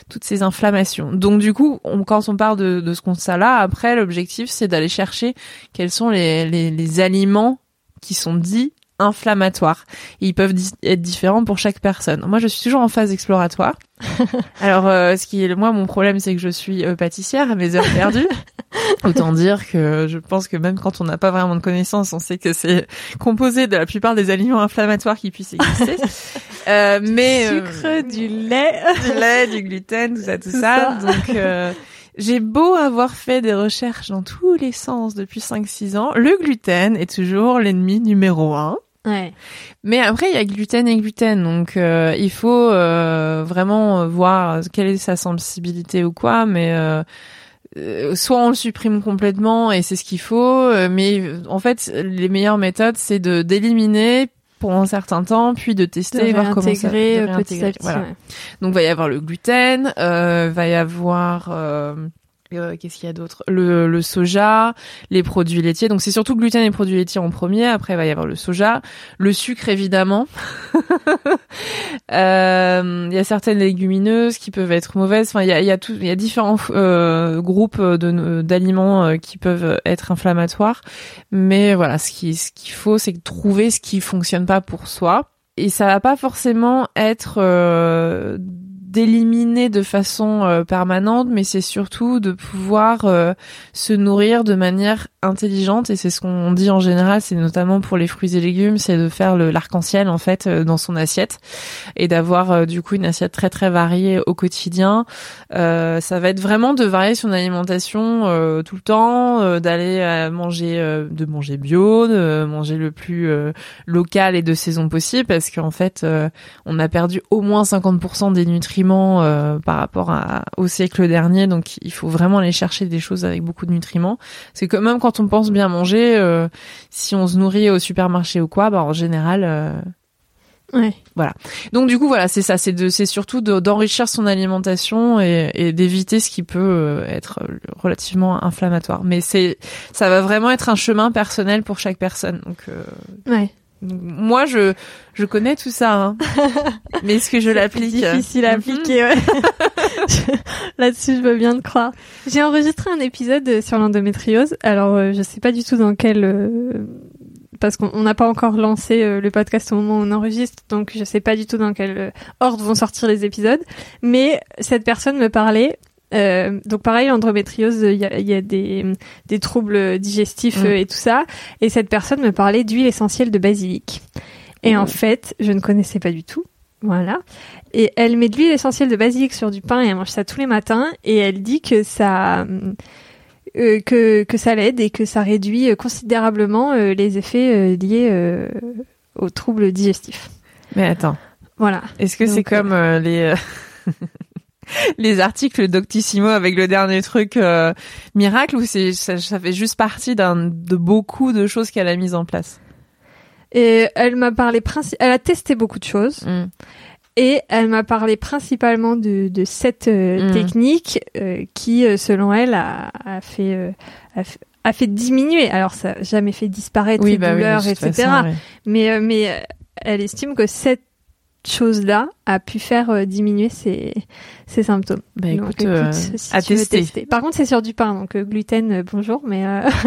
toutes ces inflammations. Donc du coup, on, quand on parle de, de ce constat-là, après l'objectif c'est d'aller chercher quels sont les, les, les aliments qui sont dits inflammatoires. Et ils peuvent être différents pour chaque personne. Moi, je suis toujours en phase exploratoire. Alors, euh, ce qui est moi mon problème, c'est que je suis euh, pâtissière à mes heures perdues. Autant dire que je pense que même quand on n'a pas vraiment de connaissances, on sait que c'est composé de la plupart des aliments inflammatoires qui puissent exister. euh, mais du sucre, euh, du lait, du lait, du gluten, tout ça, tout, ça. Donc j'ai beau avoir fait des recherches dans tous les sens depuis 5-6 ans, le gluten est toujours l'ennemi numéro un. Ouais. Mais après, il y a gluten et gluten, donc euh, il faut euh, vraiment voir quelle est sa sensibilité ou quoi, mais euh, soit on le supprime complètement et c'est ce qu'il faut, mais en fait, les meilleures méthodes, c'est de d'éliminer pour un certain temps, puis de tester, et voir comment ça petit à petit. Voilà. Donc va y avoir le gluten, va y avoir euh, qu'est-ce qu'il y a d'autre? Le, le, soja, les produits laitiers. Donc c'est surtout gluten et produits laitiers en premier. Après il va y avoir le soja, le sucre évidemment. euh, il y a certaines légumineuses qui peuvent être mauvaises. Enfin il y a, y a tout, il y a différents euh, groupes de d'aliments euh, qui peuvent être inflammatoires. Mais voilà, ce qui ce qu'il faut, c'est trouver ce qui fonctionne pas pour soi. Et ça va pas forcément être euh, d'éliminer de façon euh, permanente, mais c'est surtout de pouvoir euh, se nourrir de manière intelligente. Et c'est ce qu'on dit en général, c'est notamment pour les fruits et légumes, c'est de faire l'arc-en-ciel en fait euh, dans son assiette. Et d'avoir du coup une assiette très très variée au quotidien. ça va être vraiment de varier son alimentation tout le temps, d'aller manger de manger bio, de manger le plus local et de saison possible. Parce qu'en fait on a perdu au moins 50% des nutriments euh, par rapport à, au siècle dernier, donc il faut vraiment aller chercher des choses avec beaucoup de nutriments. C'est que même quand on pense bien manger, euh, si on se nourrit au supermarché ou quoi, bah en général, euh, Ouais. Voilà. Donc du coup voilà, c'est ça, c'est de, c'est surtout d'enrichir son alimentation et, et d'éviter ce qui peut être relativement inflammatoire. Mais c'est, ça va vraiment être un chemin personnel pour chaque personne. Donc ouais. Moi, je je connais tout ça, hein. mais est-ce que je l'applique Difficile à mhm. appliquer, ouais. Là-dessus, je veux bien te croire. J'ai enregistré un épisode sur l'endométriose. Alors, euh, je sais pas du tout dans quel parce qu'on n'a pas encore lancé euh, le podcast au moment où on enregistre, donc je sais pas du tout dans quel euh, ordre vont sortir les épisodes. Mais cette personne me parlait euh, donc pareil, l'endométriose, il y a, y a des, des, troubles digestifs mm. et tout ça. Et cette personne me parlait d'huile essentielle de basilic. Et en fait, je ne connaissais pas du tout. Voilà. Et elle met de l'huile essentielle de basilic sur du pain et elle mange ça tous les matins. Et elle dit que ça, euh, que, que ça l'aide et que ça réduit euh, considérablement euh, les effets liés aux troubles digestifs. Mais attends. Voilà. Est-ce que c'est comme les les articles d'Octissimo avec le dernier truc miracle ou c'est ça, fait juste partie d'un de beaucoup de choses qu'elle a mises en place? Et elle m'a parlé princi elle a testé beaucoup de choses. Mm. Et elle m'a parlé principalement de, de cette euh, mm. technique euh, qui, euh, selon elle, a, a fait, a, fait diminuer. Alors, ça n'a jamais fait disparaître les bah douleurs, etc. Mais, mais elle estime que cette chose-là a pu faire diminuer ses, ses symptômes. Bah écoute, écoute si à tester. Par contre, c'est sur du pain, donc gluten, bonjour, mais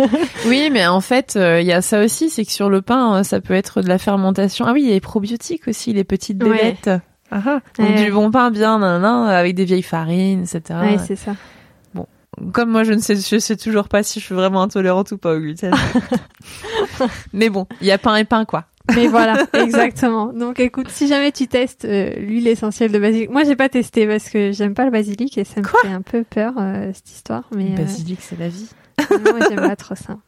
oui, mais en fait, il y a ça aussi, c'est que sur le pain, ça peut être de la fermentation. Ah oui, il y a les probiotiques aussi, les petites bébêtes. Ah, ah, donc du bon pain bien, nan, avec des vieilles farines, etc. Ouais, c'est ça. Comme moi, je ne sais, je sais toujours pas si je suis vraiment intolérante ou pas au gluten. Mais bon, il y a pain et pain, quoi. Mais voilà, exactement. Donc écoute, si jamais tu testes euh, l'huile essentielle de basilic, moi j'ai pas testé parce que j'aime pas le basilic et ça me fait un peu peur euh, cette histoire. Mais le basilic, c'est la vie. moi j'aime pas trop ça.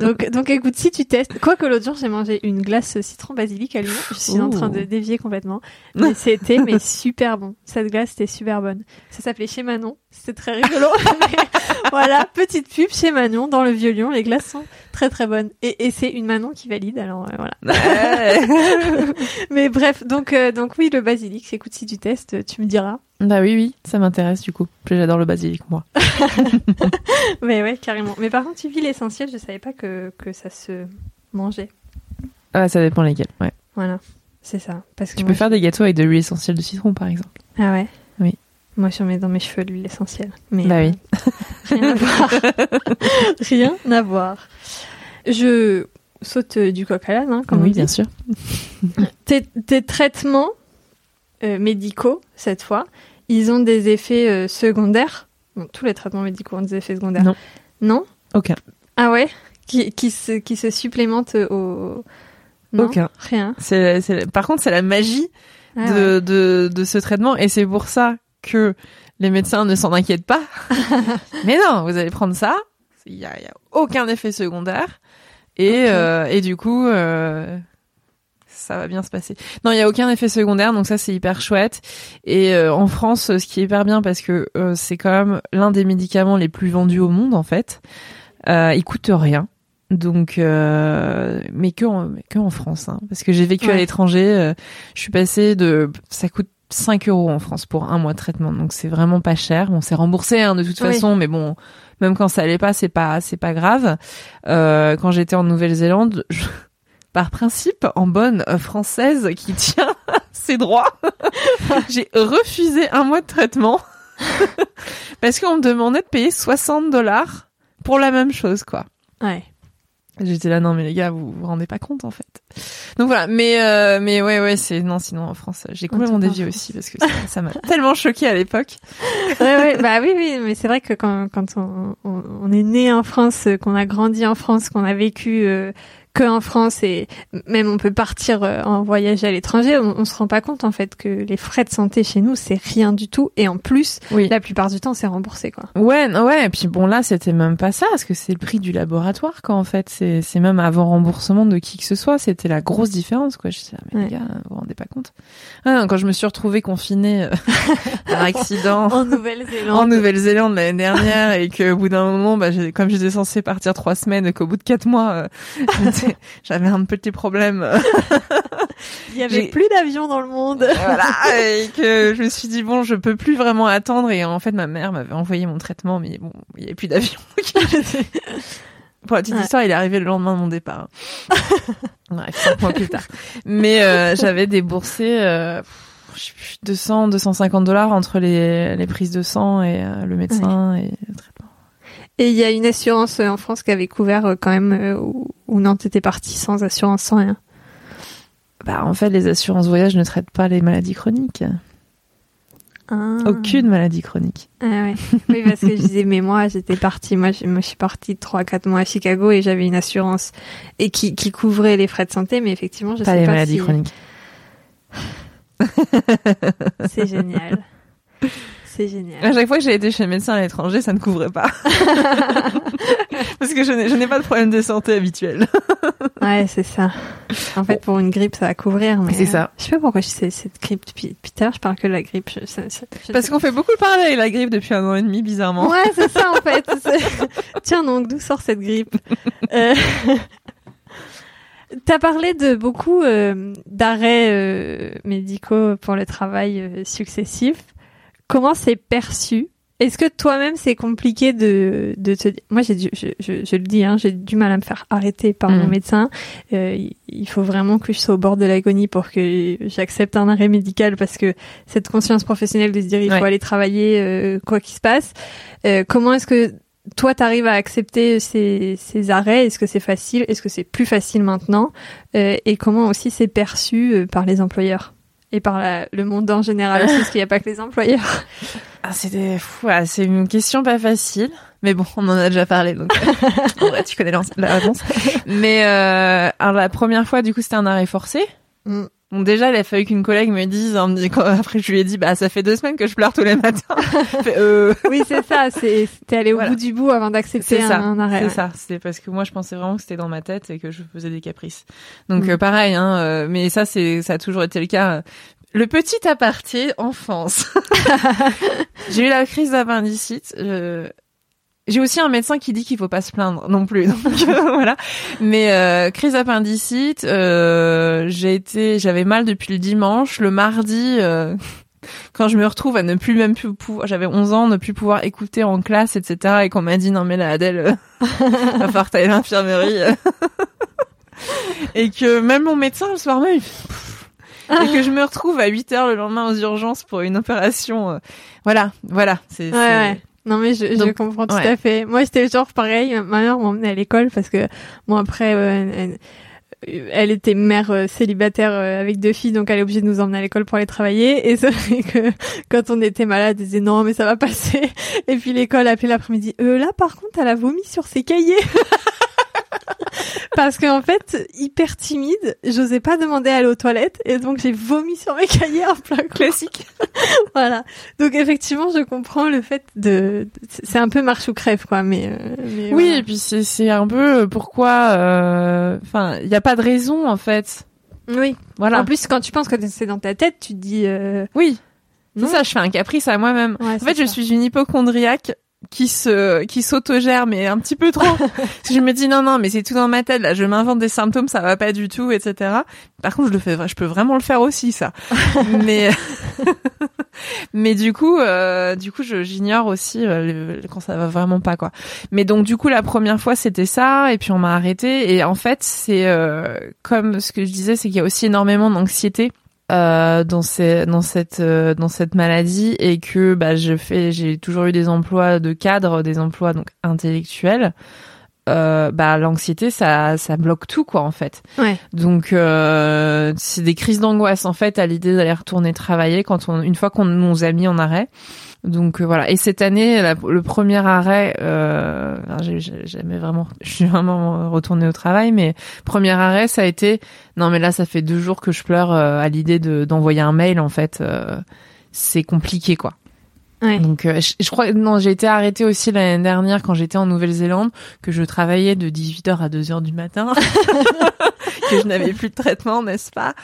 donc, donc écoute, si tu testes, quoi que l'autre jour j'ai mangé une glace citron basilic à Lyon, je suis en train de dévier complètement, mais c'était mais super bon. Cette glace était super bonne. Ça s'appelait chez Manon, c'était très rigolo. voilà, petite pub chez Manon dans le Vieux Lyon, les glaces sont très très bonnes et, et c'est une Manon qui valide, alors euh, voilà. mais bref, donc euh, donc oui le basilic, écoute si tu testes, tu me diras. Bah oui, oui, ça m'intéresse du coup. J'adore le basilic, moi. Mais ouais, carrément. Mais par contre, tu vis l'essentiel, je savais pas que, que ça se mangeait. Ah, ça dépend lesquels, ouais. Voilà, c'est ça. Parce que tu peux faire des gâteaux avec de l'huile essentielle de citron, par exemple. Ah ouais? Oui. Moi, je mets dans mes cheveux l'huile essentielle. Mais bah oui. Euh, rien à voir. rien à voir. Je saute euh, du coq à l'âne, hein, comme Oui, bien sûr. tes, tes traitements euh, médicaux, cette fois, ils ont des effets euh, secondaires? Bon, tous les traitements médicaux ont des effets secondaires. Non. Non? Aucun. Ah ouais? Qui, qui, se, qui se supplémentent au... Non, Aucun. Rien. Par contre, c'est la magie ah de, de, de ce traitement et c'est pour ça que les médecins ne s'en inquiètent pas. Mais non, vous allez prendre ça, il n'y a, a, aucun effet secondaire et, euh, et du coup, euh, ça va bien se passer. Non, il y a aucun effet secondaire, donc ça c'est hyper chouette. Et euh, en France, ce qui est hyper bien parce que c'est quand même l'un des médicaments les plus vendus au monde en fait. Il coûte rien. Donc, euh, mais que en, que en France, hein, parce que j'ai vécu à l'étranger. je suis passée de, ça coûte 5 euros en France pour un mois de traitement, donc c'est vraiment pas cher. On s'est remboursé hein, de toute façon, mais bon, même quand ça allait pas, c'est pas, c'est pas grave. quand j'étais en Nouvelle-Zélande, je par principe, en bonne euh, française qui tient ses droits, j'ai refusé un mois de traitement parce qu'on me demandait de payer 60 dollars pour la même chose, quoi. Ouais. J'étais là, non mais les gars, vous vous rendez pas compte en fait. Donc voilà, mais euh, mais ouais ouais c'est non sinon en France j'ai complètement dévié aussi parce que ça m'a tellement choqué à l'époque. ouais ouais bah oui oui mais c'est vrai que quand quand on, on, est né en France, qu'on a grandi en France, qu'on a vécu euh, que en France et même on peut partir euh, en voyage à l'étranger, on, on, se rend pas compte en fait que les frais de santé chez nous c'est rien du tout et en plus oui. la plupart du temps c'est remboursé quoi. Ouais ouais et puis bon là c'était même pas ça parce que c'est le prix du laboratoire quoi en fait c'est c'est même avant remboursement de qui que ce soit c'était la grosse différence quoi. Je disais ah, mais les gars vous vous rendez pas compte. Ah, quand je me suis retrouvée confinée euh, par accident en Nouvelle-Zélande en Nouvelle-Zélande l'année dernière et que au bout d'un moment bah comme j'étais censée partir trois semaines et qu'au bout de quatre mois euh, j'avais un petit problème. Il y avait plus d'avions dans le monde. voilà, et que je me suis dit bon, je peux plus vraiment attendre. Et en fait, ma mère m'avait envoyé mon traitement, mais bon, il y avait plus d'avion. Pour la petite histoire, il est arrivé le lendemain de mon départ. Bref, cinq mois plus tard. Mais euh, j'avais déboursé euh, 200, 250 dollars entre les, les prises de sang et euh, le médecin et le traitement. Et il y a une assurance euh, en France qui avait couvert euh, quand même, ou, ou non, t'étais parti sans assurance, sans rien Bah en fait, les assurances voyage ne traitent pas les maladies chroniques. ah. Aucune maladie chronique. Ah ouais. Oui, parce que je disais, mais moi, j'étais partie, moi, je, moi, je suis partie 3-4 mois à Chicago et j'avais une assurance et qui, qui couvrait les frais de santé, mais effectivement, je pas sais les pas maladies si... chroniques. C'est génial. C'est génial. À chaque fois que j'ai été chez le médecin à l'étranger, ça ne couvrait pas. Parce que je n'ai, pas de problème de santé habituel. Ouais, c'est ça. En fait, pour une grippe, ça va couvrir, mais. C'est ça. euh, je sais pas pourquoi je sais cette grippe depuis, depuis l'heure, je parle que de la grippe. Je, je Parce qu'on fait beaucoup le parler avec la grippe depuis un an et demi, bizarrement. Ouais, c'est ça en fait. Tiens donc, d'où sort cette grippe? Euh... T'as parlé de beaucoup euh, d'arrêts euh, médicaux pour le travail euh, successif. Comment c'est perçu? Est-ce que toi-même c'est compliqué de, de te dire Moi, j'ai dû, je, je, je le dis, hein, j'ai du mal à me faire arrêter par mon Mhm. médecin. Euh, il- faut vraiment que je sois au bord de l'agonie pour que j'accepte un arrêt médical parce que cette conscience professionnelle de se dire il faut aller travailler euh, quoi qu'il se passe. Euh, comment est-ce que toi t'arrives à accepter ces, ces arrêts? Est-ce que c'est facile? Est-ce que c'est plus facile maintenant? Euh, Et comment aussi c'est perçu euh, par les employeurs? Et par la- le monde en général aussi, parce qu'il n'y a pas que les employeurs. Ah, c'était fou. ah, c'est une question pas facile. Mais bon, on en a déjà parlé, donc en vrai, tu connais la la réponse. Mais euh, alors la première fois, du coup, c'était un arrêt forcé? Mm. Bon, déjà, il a fallu qu'une collègue me dise. hein, me dit- quand- après, je lui ai dit, bah, ça fait deux semaines que je pleure tous les matins. Fait, euh, Oui, c'est ça. C'est c'était aller au Voilà. bout du bout avant d'accepter un, arrêt. c'est ouais. ça. C'est parce que moi, je pensais vraiment que c'était dans ma tête et que je faisais des caprices. Donc Mm. euh, pareil, hein. euh, mais ça, c'est ça a toujours été le cas. Le petit aparté enfance. J'ai eu la crise d'appendicite. euh, J'ai aussi un médecin qui dit qu'il faut pas se plaindre non plus. Donc euh, voilà. Mais euh, crise d'appendicite, euh, j'ai été, j'avais mal depuis le dimanche. Le mardi, euh, quand je me retrouve à ne plus même plus pouvoir, j'avais 11 ans, ne plus pouvoir écouter en classe, etc. Et qu'on m'a dit non mais là Adèle, euh, va falloir que t'ailles à l'infirmerie. et que même mon médecin le soir même, et que je me retrouve à 8 heures le lendemain aux urgences pour une opération. voilà, voilà. C'est, Ouais, c'est- ouais. Non mais je, je comprends tout ouais. à fait. Moi c'était genre pareil. Ma mère m'emmenait à l'école parce que moi après euh, elle, elle était mère euh, célibataire euh, avec deux filles donc elle est obligée de nous emmener à l'école pour aller travailler et c'est vrai que quand on était malade elle disait non mais ça va passer et puis l'école appelait l'après-midi euh, là par contre elle a vomi sur ses cahiers parce qu'en fait hyper timide j'osais pas demander à aller aux toilettes et donc j'ai vomi sur mes cahiers en plein classique. Voilà. Donc effectivement, je comprends le fait de. C'est un peu marche ou crève, quoi. Mais, euh, mais Oui, voilà. et puis c'est, c'est un peu pourquoi. euh, Enfin, il n'y a pas de raison en fait. oui. Voilà. En plus, quand tu penses que c'est dans ta tête, tu te dis. Euh... oui. C'est ça, je fais un caprice à moi-même. Ouais, En fait, je suis une hypochondriaque qui se qui s'autogère mais un petit peu trop. Je me dis non non mais c'est tout dans ma tête là, je m'invente des symptômes, ça va pas du tout, etc. Par contre, je le fais, je peux vraiment le faire aussi ça. mais mais du coup euh, du coup je j'ignore aussi euh, quand ça va vraiment pas quoi. Mais donc du coup la première fois c'était ça et puis on m'a arrêté et en fait c'est euh, comme ce que je disais c'est qu'il y a aussi énormément d'anxiété euh, dans, ces, dans cette euh, dans cette maladie et que bah je fais j'ai toujours eu des emplois de cadre des emplois donc intellectuels. Euh, bah l'anxiété ça ça bloque tout quoi en fait. Ouais. donc euh, c'est des crises d'angoisse en fait à l'idée d'aller retourner travailler quand on une fois qu'on nous a mis en arrêt donc euh, voilà. Et cette année la- le premier arrêt euh, j'ai jamais vraiment je suis vraiment retournée au travail mais premier arrêt ça a été non mais là ça fait deux jours que je pleure euh, à l'idée de d'envoyer un mail en fait euh, c'est compliqué quoi. Ouais. donc euh, je, je crois non j'ai été arrêtée aussi l'année dernière quand j'étais en Nouvelle-Zélande que je travaillais de 18h à 2h du matin que je n'avais plus de traitement, n'est-ce pas?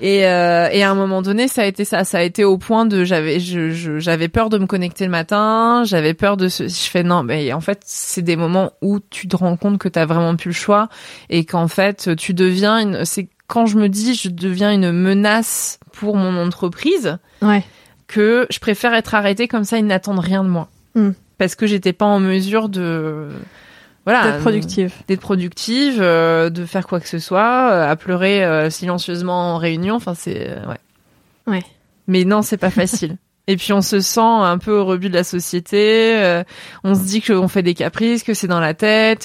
Et, euh, et à un moment donné, ça a été ça, ça a été au point de j'avais je, j'avais peur de me connecter le matin, j'avais peur de ce je fais non, mais en fait, c'est des moments où tu te rends compte que tu as vraiment plus le choix et qu'en fait, tu deviens une c'est quand je me dis je deviens une menace pour mon entreprise. Ouais. Que je préfère être arrêtée comme ça, ils n'attendent rien de moi. Hmm. Parce que j'étais pas en mesure de voilà d'être productive. d'être productive euh, de faire quoi que ce soit euh, à pleurer euh, silencieusement en réunion enfin c'est ouais. Ouais. Mais non c'est pas facile et puis on se sent un peu au rebut de la société on se dit qu'on fait des caprices que c'est dans la tête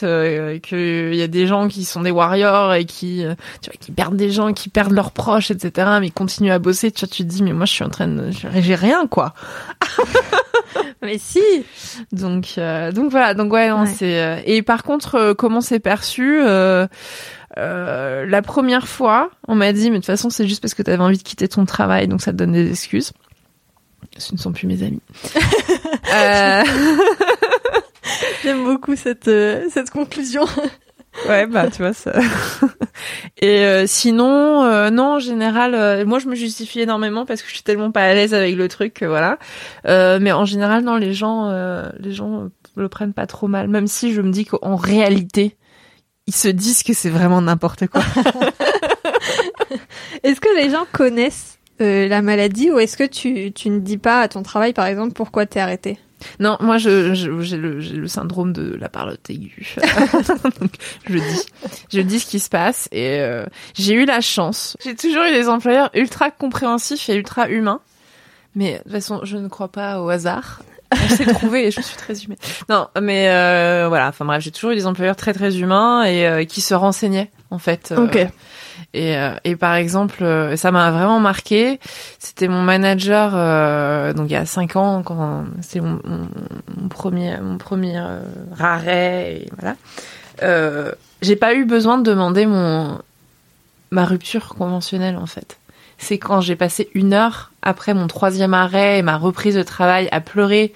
qu'il y a des gens qui sont des warriors et qui tu vois qui perdent des gens qui perdent leurs proches etc mais ils continuent à bosser tu vois tu te dis mais moi je suis en train de j'ai rien quoi Mais si. Donc euh, donc voilà donc ouais, non, c'est euh, et par contre euh, comment c'est perçu euh, la première fois on m'a dit mais de toute façon c'est juste parce que tu avais envie de quitter ton travail donc ça te donne des excuses. Ce ne sont plus mes amis. J'aime beaucoup cette cette conclusion. Ouais, bah tu vois ça. Et euh, sinon, euh, non, en général, euh, moi je me justifie énormément parce que je suis tellement pas à l'aise avec le truc, voilà. mais en général, non, les gens, les gens le prennent pas trop mal, même si je me dis qu'en réalité, ils se disent que c'est vraiment n'importe quoi. est-ce que les gens connaissent la maladie ou est-ce que tu, tu ne dis pas à ton travail, par exemple, pourquoi t'es arrêté? Non, moi, je, j'ai le, le, syndrome de la parlotte aiguë. Donc, je dis, je dis ce qui se passe et euh, j'ai eu la chance. J'ai toujours eu des employeurs ultra compréhensifs et ultra humains. Mais de toute façon, je ne crois pas au hasard. On s'est trouvé et je suis très humaine. Non, mais euh, voilà. Enfin bref, j'ai toujours eu des employeurs très très humains et euh, qui se renseignaient en fait. ok et, euh, et par exemple, euh, ça m'a vraiment marqué. C'était mon manager, euh, donc il y a cinq ans, quand c'est mon, premier, mon premier euh, arrêt, et voilà. Euh, j'ai pas eu besoin de demander mon ma rupture conventionnelle en fait. C'est quand j'ai passé une heure après mon troisième arrêt et ma reprise de travail à pleurer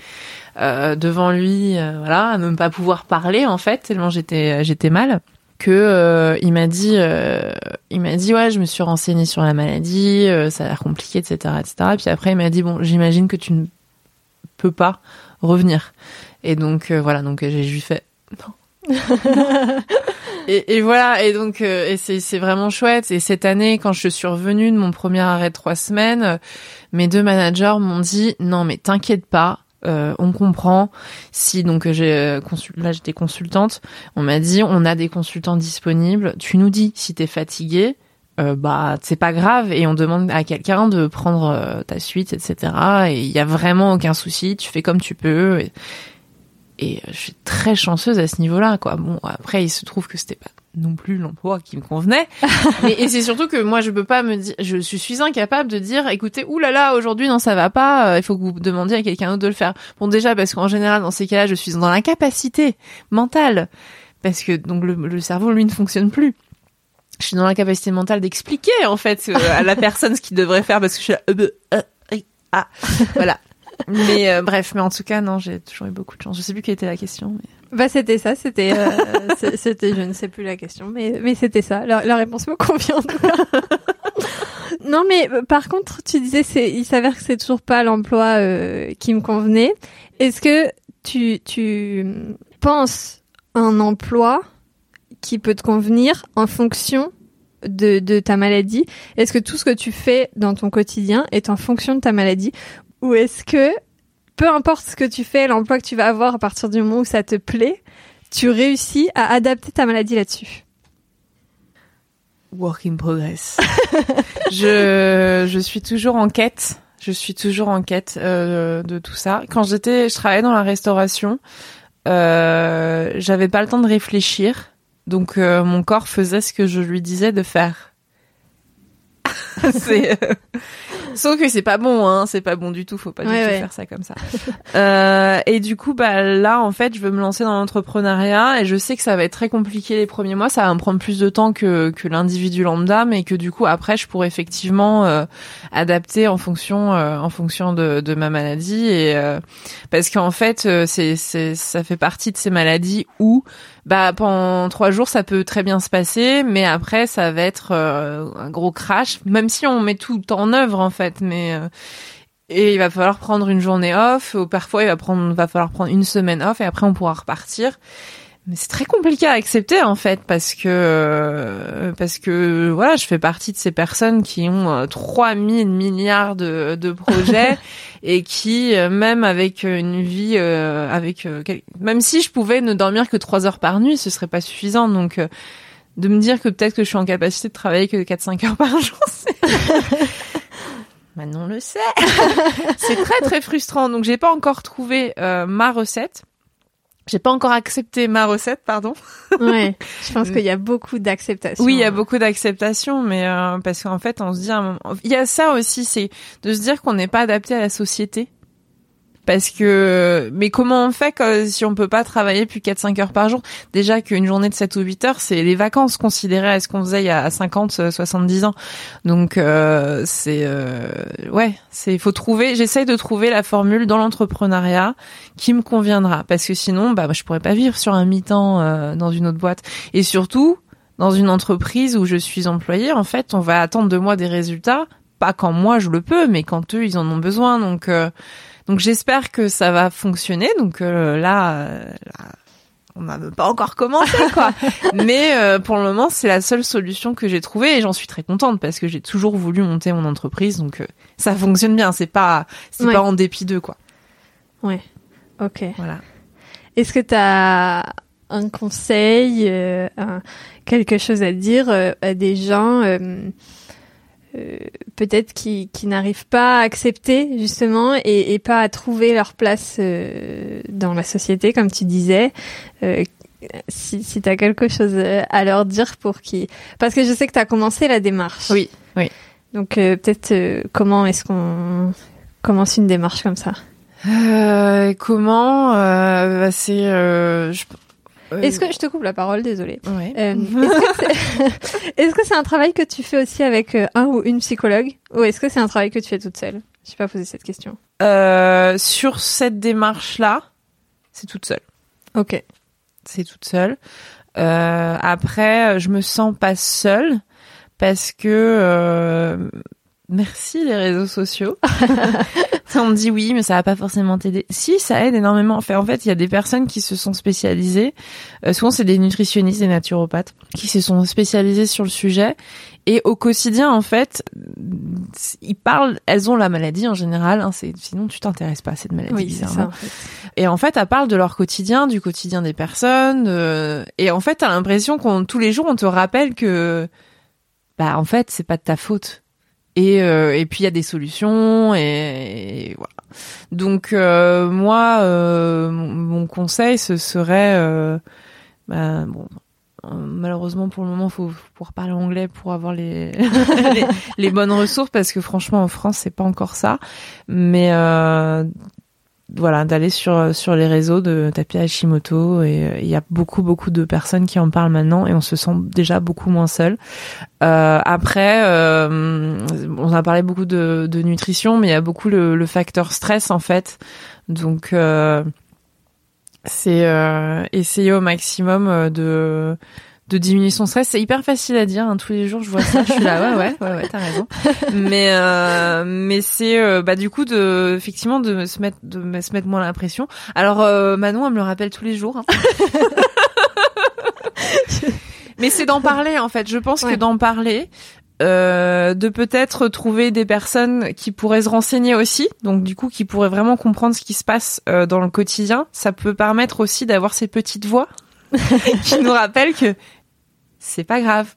euh, devant lui, voilà, à ne pas pouvoir parler en fait tellement j'étais j'étais mal que euh, il m'a dit euh, il m'a dit ouais je me suis renseignée sur la maladie euh, ça a l'air compliqué etc etc et puis après il m'a dit bon j'imagine que tu ne peux pas revenir. Et donc voilà donc j'ai juste fait non. Et, et, voilà et donc et c'est c'est vraiment chouette. Et cette année quand je suis revenue de mon premier arrêt de trois semaines mes deux managers m'ont dit non mais t'inquiète pas euh, on comprend. Si donc j'ai euh, là j'étais consultante, on m'a dit on a des consultants disponibles. Tu nous dis si t'es fatigué, euh, bah c'est pas grave et on demande à quelqu'un de prendre ta suite, etc. Et il y a vraiment aucun souci. Tu fais comme tu peux. Et, et je suis très chanceuse à ce niveau-là, quoi. Bon après il se trouve que c'était pas non plus l'emploi qui me convenait. et, c'est surtout que moi, je peux pas me dire, je suis, incapable de dire, écoutez, oulala, aujourd'hui, non, ça va pas, euh, il faut que vous demandiez à quelqu'un d'autre de le faire. Bon, déjà, parce qu'en général, dans ces cas-là, je suis dans l'incapacité mentale. Parce que, donc, le, cerveau, lui, ne fonctionne plus. Je suis dans l'incapacité mentale d'expliquer, en fait, euh, à la personne ce qu'il devrait faire parce que je suis là, euh, euh, ah, voilà. Mais bref, mais en tout cas, non, j'ai toujours eu beaucoup de chance. Je sais plus quelle était la question. Mais... Bah c'était ça, c'était euh, c'était je ne sais plus la question, mais mais c'était ça. La, la, réponse me convient. non mais euh, par contre, tu disais c'est il s'avère que c'est toujours pas l'emploi euh, qui me convenait. Est-ce que tu tu penses un emploi qui peut te convenir en fonction de, de ta maladie? Est-ce que tout ce que tu fais dans ton quotidien est en fonction de ta maladie? Ou est-ce que peu importe ce que tu fais, l'emploi que tu vas avoir à partir du moment où ça te plaît, tu réussis à adapter ta maladie là-dessus. Work in progress. je, je suis toujours en quête. Je suis toujours en quête euh, de tout ça. Quand j'étais, je travaillais dans la restauration. Euh, j'avais pas le temps de réfléchir, donc euh, mon corps faisait ce que je lui disais de faire. c'est euh, Sauf que c'est pas bon, hein, c'est pas bon du tout, faut pas du tout faire ça comme ça. euh, et du coup, bah là, en fait, je veux me lancer dans l'entrepreneuriat et je sais que ça va être très compliqué les premiers mois, ça va me prendre plus de temps que que l'individu lambda, mais que du coup après, je pourrais effectivement euh, adapter en fonction euh, en fonction de, de ma maladie. Et euh, parce qu'en fait, c'est c'est ça fait partie de ces maladies où bah pendant trois jours ça peut très bien se passer, mais après ça va être euh, un gros crash, même si on met tout en œuvre en fait, mais euh, et il va falloir prendre une journée off, ou parfois il va prendre, va falloir prendre une semaine off et après on pourra repartir. Mais c'est très compliqué à accepter en fait parce que euh, parce que voilà, je fais partie de ces personnes qui ont 3000 milliards de, de projets et qui euh, même avec une vie euh, avec même si je pouvais ne dormir que 3 heures par nuit, ce serait pas suffisant donc de me dire que peut-être que je suis en capacité de travailler que 4 5 heures par jour, Maintenant on le sait. c'est très très frustrant. Donc j'ai pas encore trouvé ma recette. J'ai pas encore accepté ma recette, pardon. ouais, je pense qu'il y a beaucoup d'acceptation. Oui, il y a beaucoup d'acceptation, mais euh, parce qu'en fait, on se dit, il y a ça aussi, c'est de se dire qu'on n'est pas adapté à la société parce que mais comment on fait si on peut pas travailler plus 4 5 heures par jour? Déjà qu'une journée de 7 ou 8 heures c'est les vacances considérées à ce qu'on faisait il y a 50 70 ans. Donc euh, c'est euh, ouais c'est faut trouver j'essaye de trouver la formule dans l'entrepreneuriat qui me conviendra. Parce que sinon bah je pourrais pas vivre sur un mi-temps euh, dans une autre boîte. Et surtout dans une entreprise où je suis employée en fait on va attendre de moi des résultats. Pas quand moi je le peux mais quand eux ils en ont besoin. Donc donc j'espère que ça va fonctionner. Donc euh, là, euh, on n'a pas encore commencé quoi. Mais euh, pour le moment, c'est la seule solution que j'ai trouvée et j'en suis très contente parce que j'ai toujours voulu monter mon entreprise. Donc ça fonctionne bien. C'est pas c'est pas en dépit d'eux quoi. Ouais. Ok. Voilà. Est-ce que tu as un conseil, quelque chose à dire à des gens euh, peut-être qui, qui n'arrivent pas à accepter justement et, et, pas à trouver leur place euh, dans la société, comme tu disais. Euh, si, si tu as quelque chose à leur dire pour qui... Parce que je sais que tu as commencé la démarche. Oui, oui. Donc peut-être comment est-ce qu'on commence une démarche comme ça? Comment? Bah, C'est, je, est-ce que je te coupe la parole, désolée. Euh, est-ce que c'est un travail que tu fais aussi avec euh, un ou une psychologue, ou est-ce que c'est un travail que tu fais toute seule? Je n'ai pas posé cette question. Euh, sur cette démarche-là, c'est toute seule. Ok. C'est toute seule. après, je me sens pas seule parce que Merci les réseaux sociaux. on me dit oui, mais ça va pas forcément t'aider. Si, ça aide énormément. Enfin, en fait, il y a des personnes qui se sont spécialisées. Euh, souvent, c'est des nutritionnistes et naturopathes qui se sont spécialisés sur le sujet. Et au quotidien, en fait, ils parlent. Elles ont la maladie en général. Hein, c'est sinon tu t'intéresses pas à cette maladie. Oui, c'est ça. Et en fait, elles parlent de leur quotidien, du quotidien des personnes. et en fait, t'as l'impression qu'on tous les jours, on te rappelle que, bah, en fait, c'est pas de ta faute et, euh, et puis il y a des solutions et, voilà. Donc euh, moi, euh, mon conseil ce serait, bah, bon, malheureusement pour le moment, faut, faut pouvoir parler anglais pour avoir les, les, les bonnes ressources parce que franchement en France c'est pas encore ça. Mais voilà, d'aller sur sur les réseaux de tapis Hashimoto et euh, il y a beaucoup beaucoup de personnes qui en parlent maintenant et on se sent déjà beaucoup moins seul. Euh, après, euh, on a parlé beaucoup de, de, nutrition, mais il y a beaucoup le, le facteur stress en fait. Donc euh, c'est euh, essayer au maximum de de diminuer son stress. C'est hyper facile à dire. Hein. Tous les jours, je vois ça. Je suis là, ouais, ouais, ouais, ouais t'as raison. Mais euh, mais c'est euh, bah du coup de effectivement de se mettre de se mettre moins la pression. Alors euh, Manon, elle me le rappelle tous les jours. Hein. mais c'est d'en parler en fait. Je pense que d'en parler. Euh, de peut-être trouver des personnes qui pourraient se renseigner aussi, donc du coup qui pourraient vraiment comprendre ce qui se passe euh, dans le quotidien. Ça peut permettre aussi d'avoir ces petites voix qui nous rappellent que c'est pas grave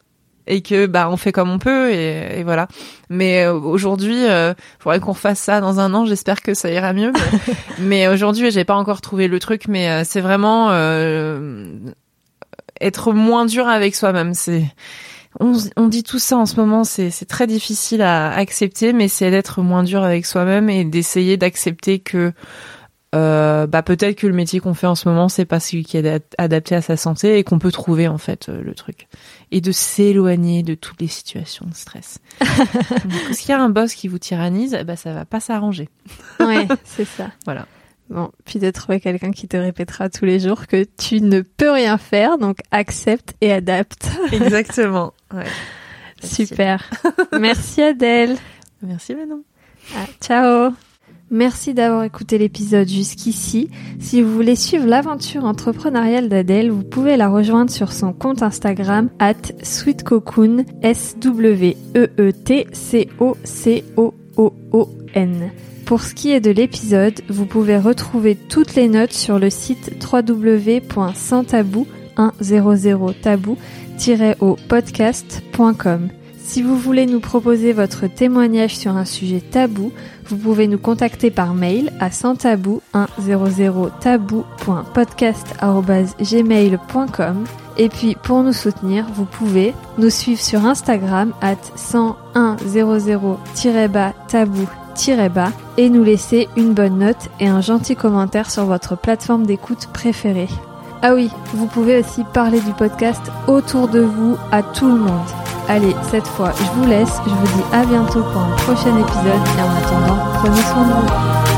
et que bah on fait comme on peut et, voilà. Mais euh, aujourd'hui, euh, faudrait qu'on fasse ça dans un an. J'espère que ça ira mieux. Mais, aujourd'hui, j'ai pas encore trouvé le truc. Mais euh, c'est vraiment euh, être moins dur avec soi-même. C'est on, on, dit tout ça en ce moment, c'est très difficile à accepter, mais c'est d'être moins dur avec soi-même et d'essayer d'accepter que euh, bah peut-être que le métier qu'on fait en ce moment c'est pas celui qui est adapté à sa santé et qu'on peut trouver en fait euh, le truc et de s'éloigner de toutes les situations de stress. S'il y a un boss qui vous tyrannise, bah ça va pas s'arranger. ouais, c'est ça. Voilà. Bon, puis de trouver quelqu'un qui te répétera tous les jours que tu ne peux rien faire, donc accepte et adapte. Exactement. Ouais. Super. Merci Adèle. Merci Manon. Ah, ciao. Merci d'avoir écouté l'épisode jusqu'ici. Si vous voulez suivre l'aventure entrepreneuriale d'Adèle, vous pouvez la rejoindre sur son compte Instagram at sweetcocoon, S-W-E-E-T-C-O-C-O-O-O-N. Pour ce qui est de l'épisode, vous pouvez retrouver toutes les notes sur le site www.santabou 100 tabou-au podcast.com. Si vous voulez nous proposer votre témoignage sur un sujet tabou, vous pouvez nous contacter par mail à santabou100tabou.podcast.gmail.com et puis pour nous soutenir, vous pouvez nous suivre sur Instagram at 10100-tabou-bas et nous laisser une bonne note et un gentil commentaire sur votre plateforme d'écoute préférée. Ah oui, vous pouvez aussi parler du podcast autour de vous à tout le monde. Allez, cette fois, je vous laisse. Je vous dis à bientôt pour un prochain épisode. Et en attendant, prenez soin de vous.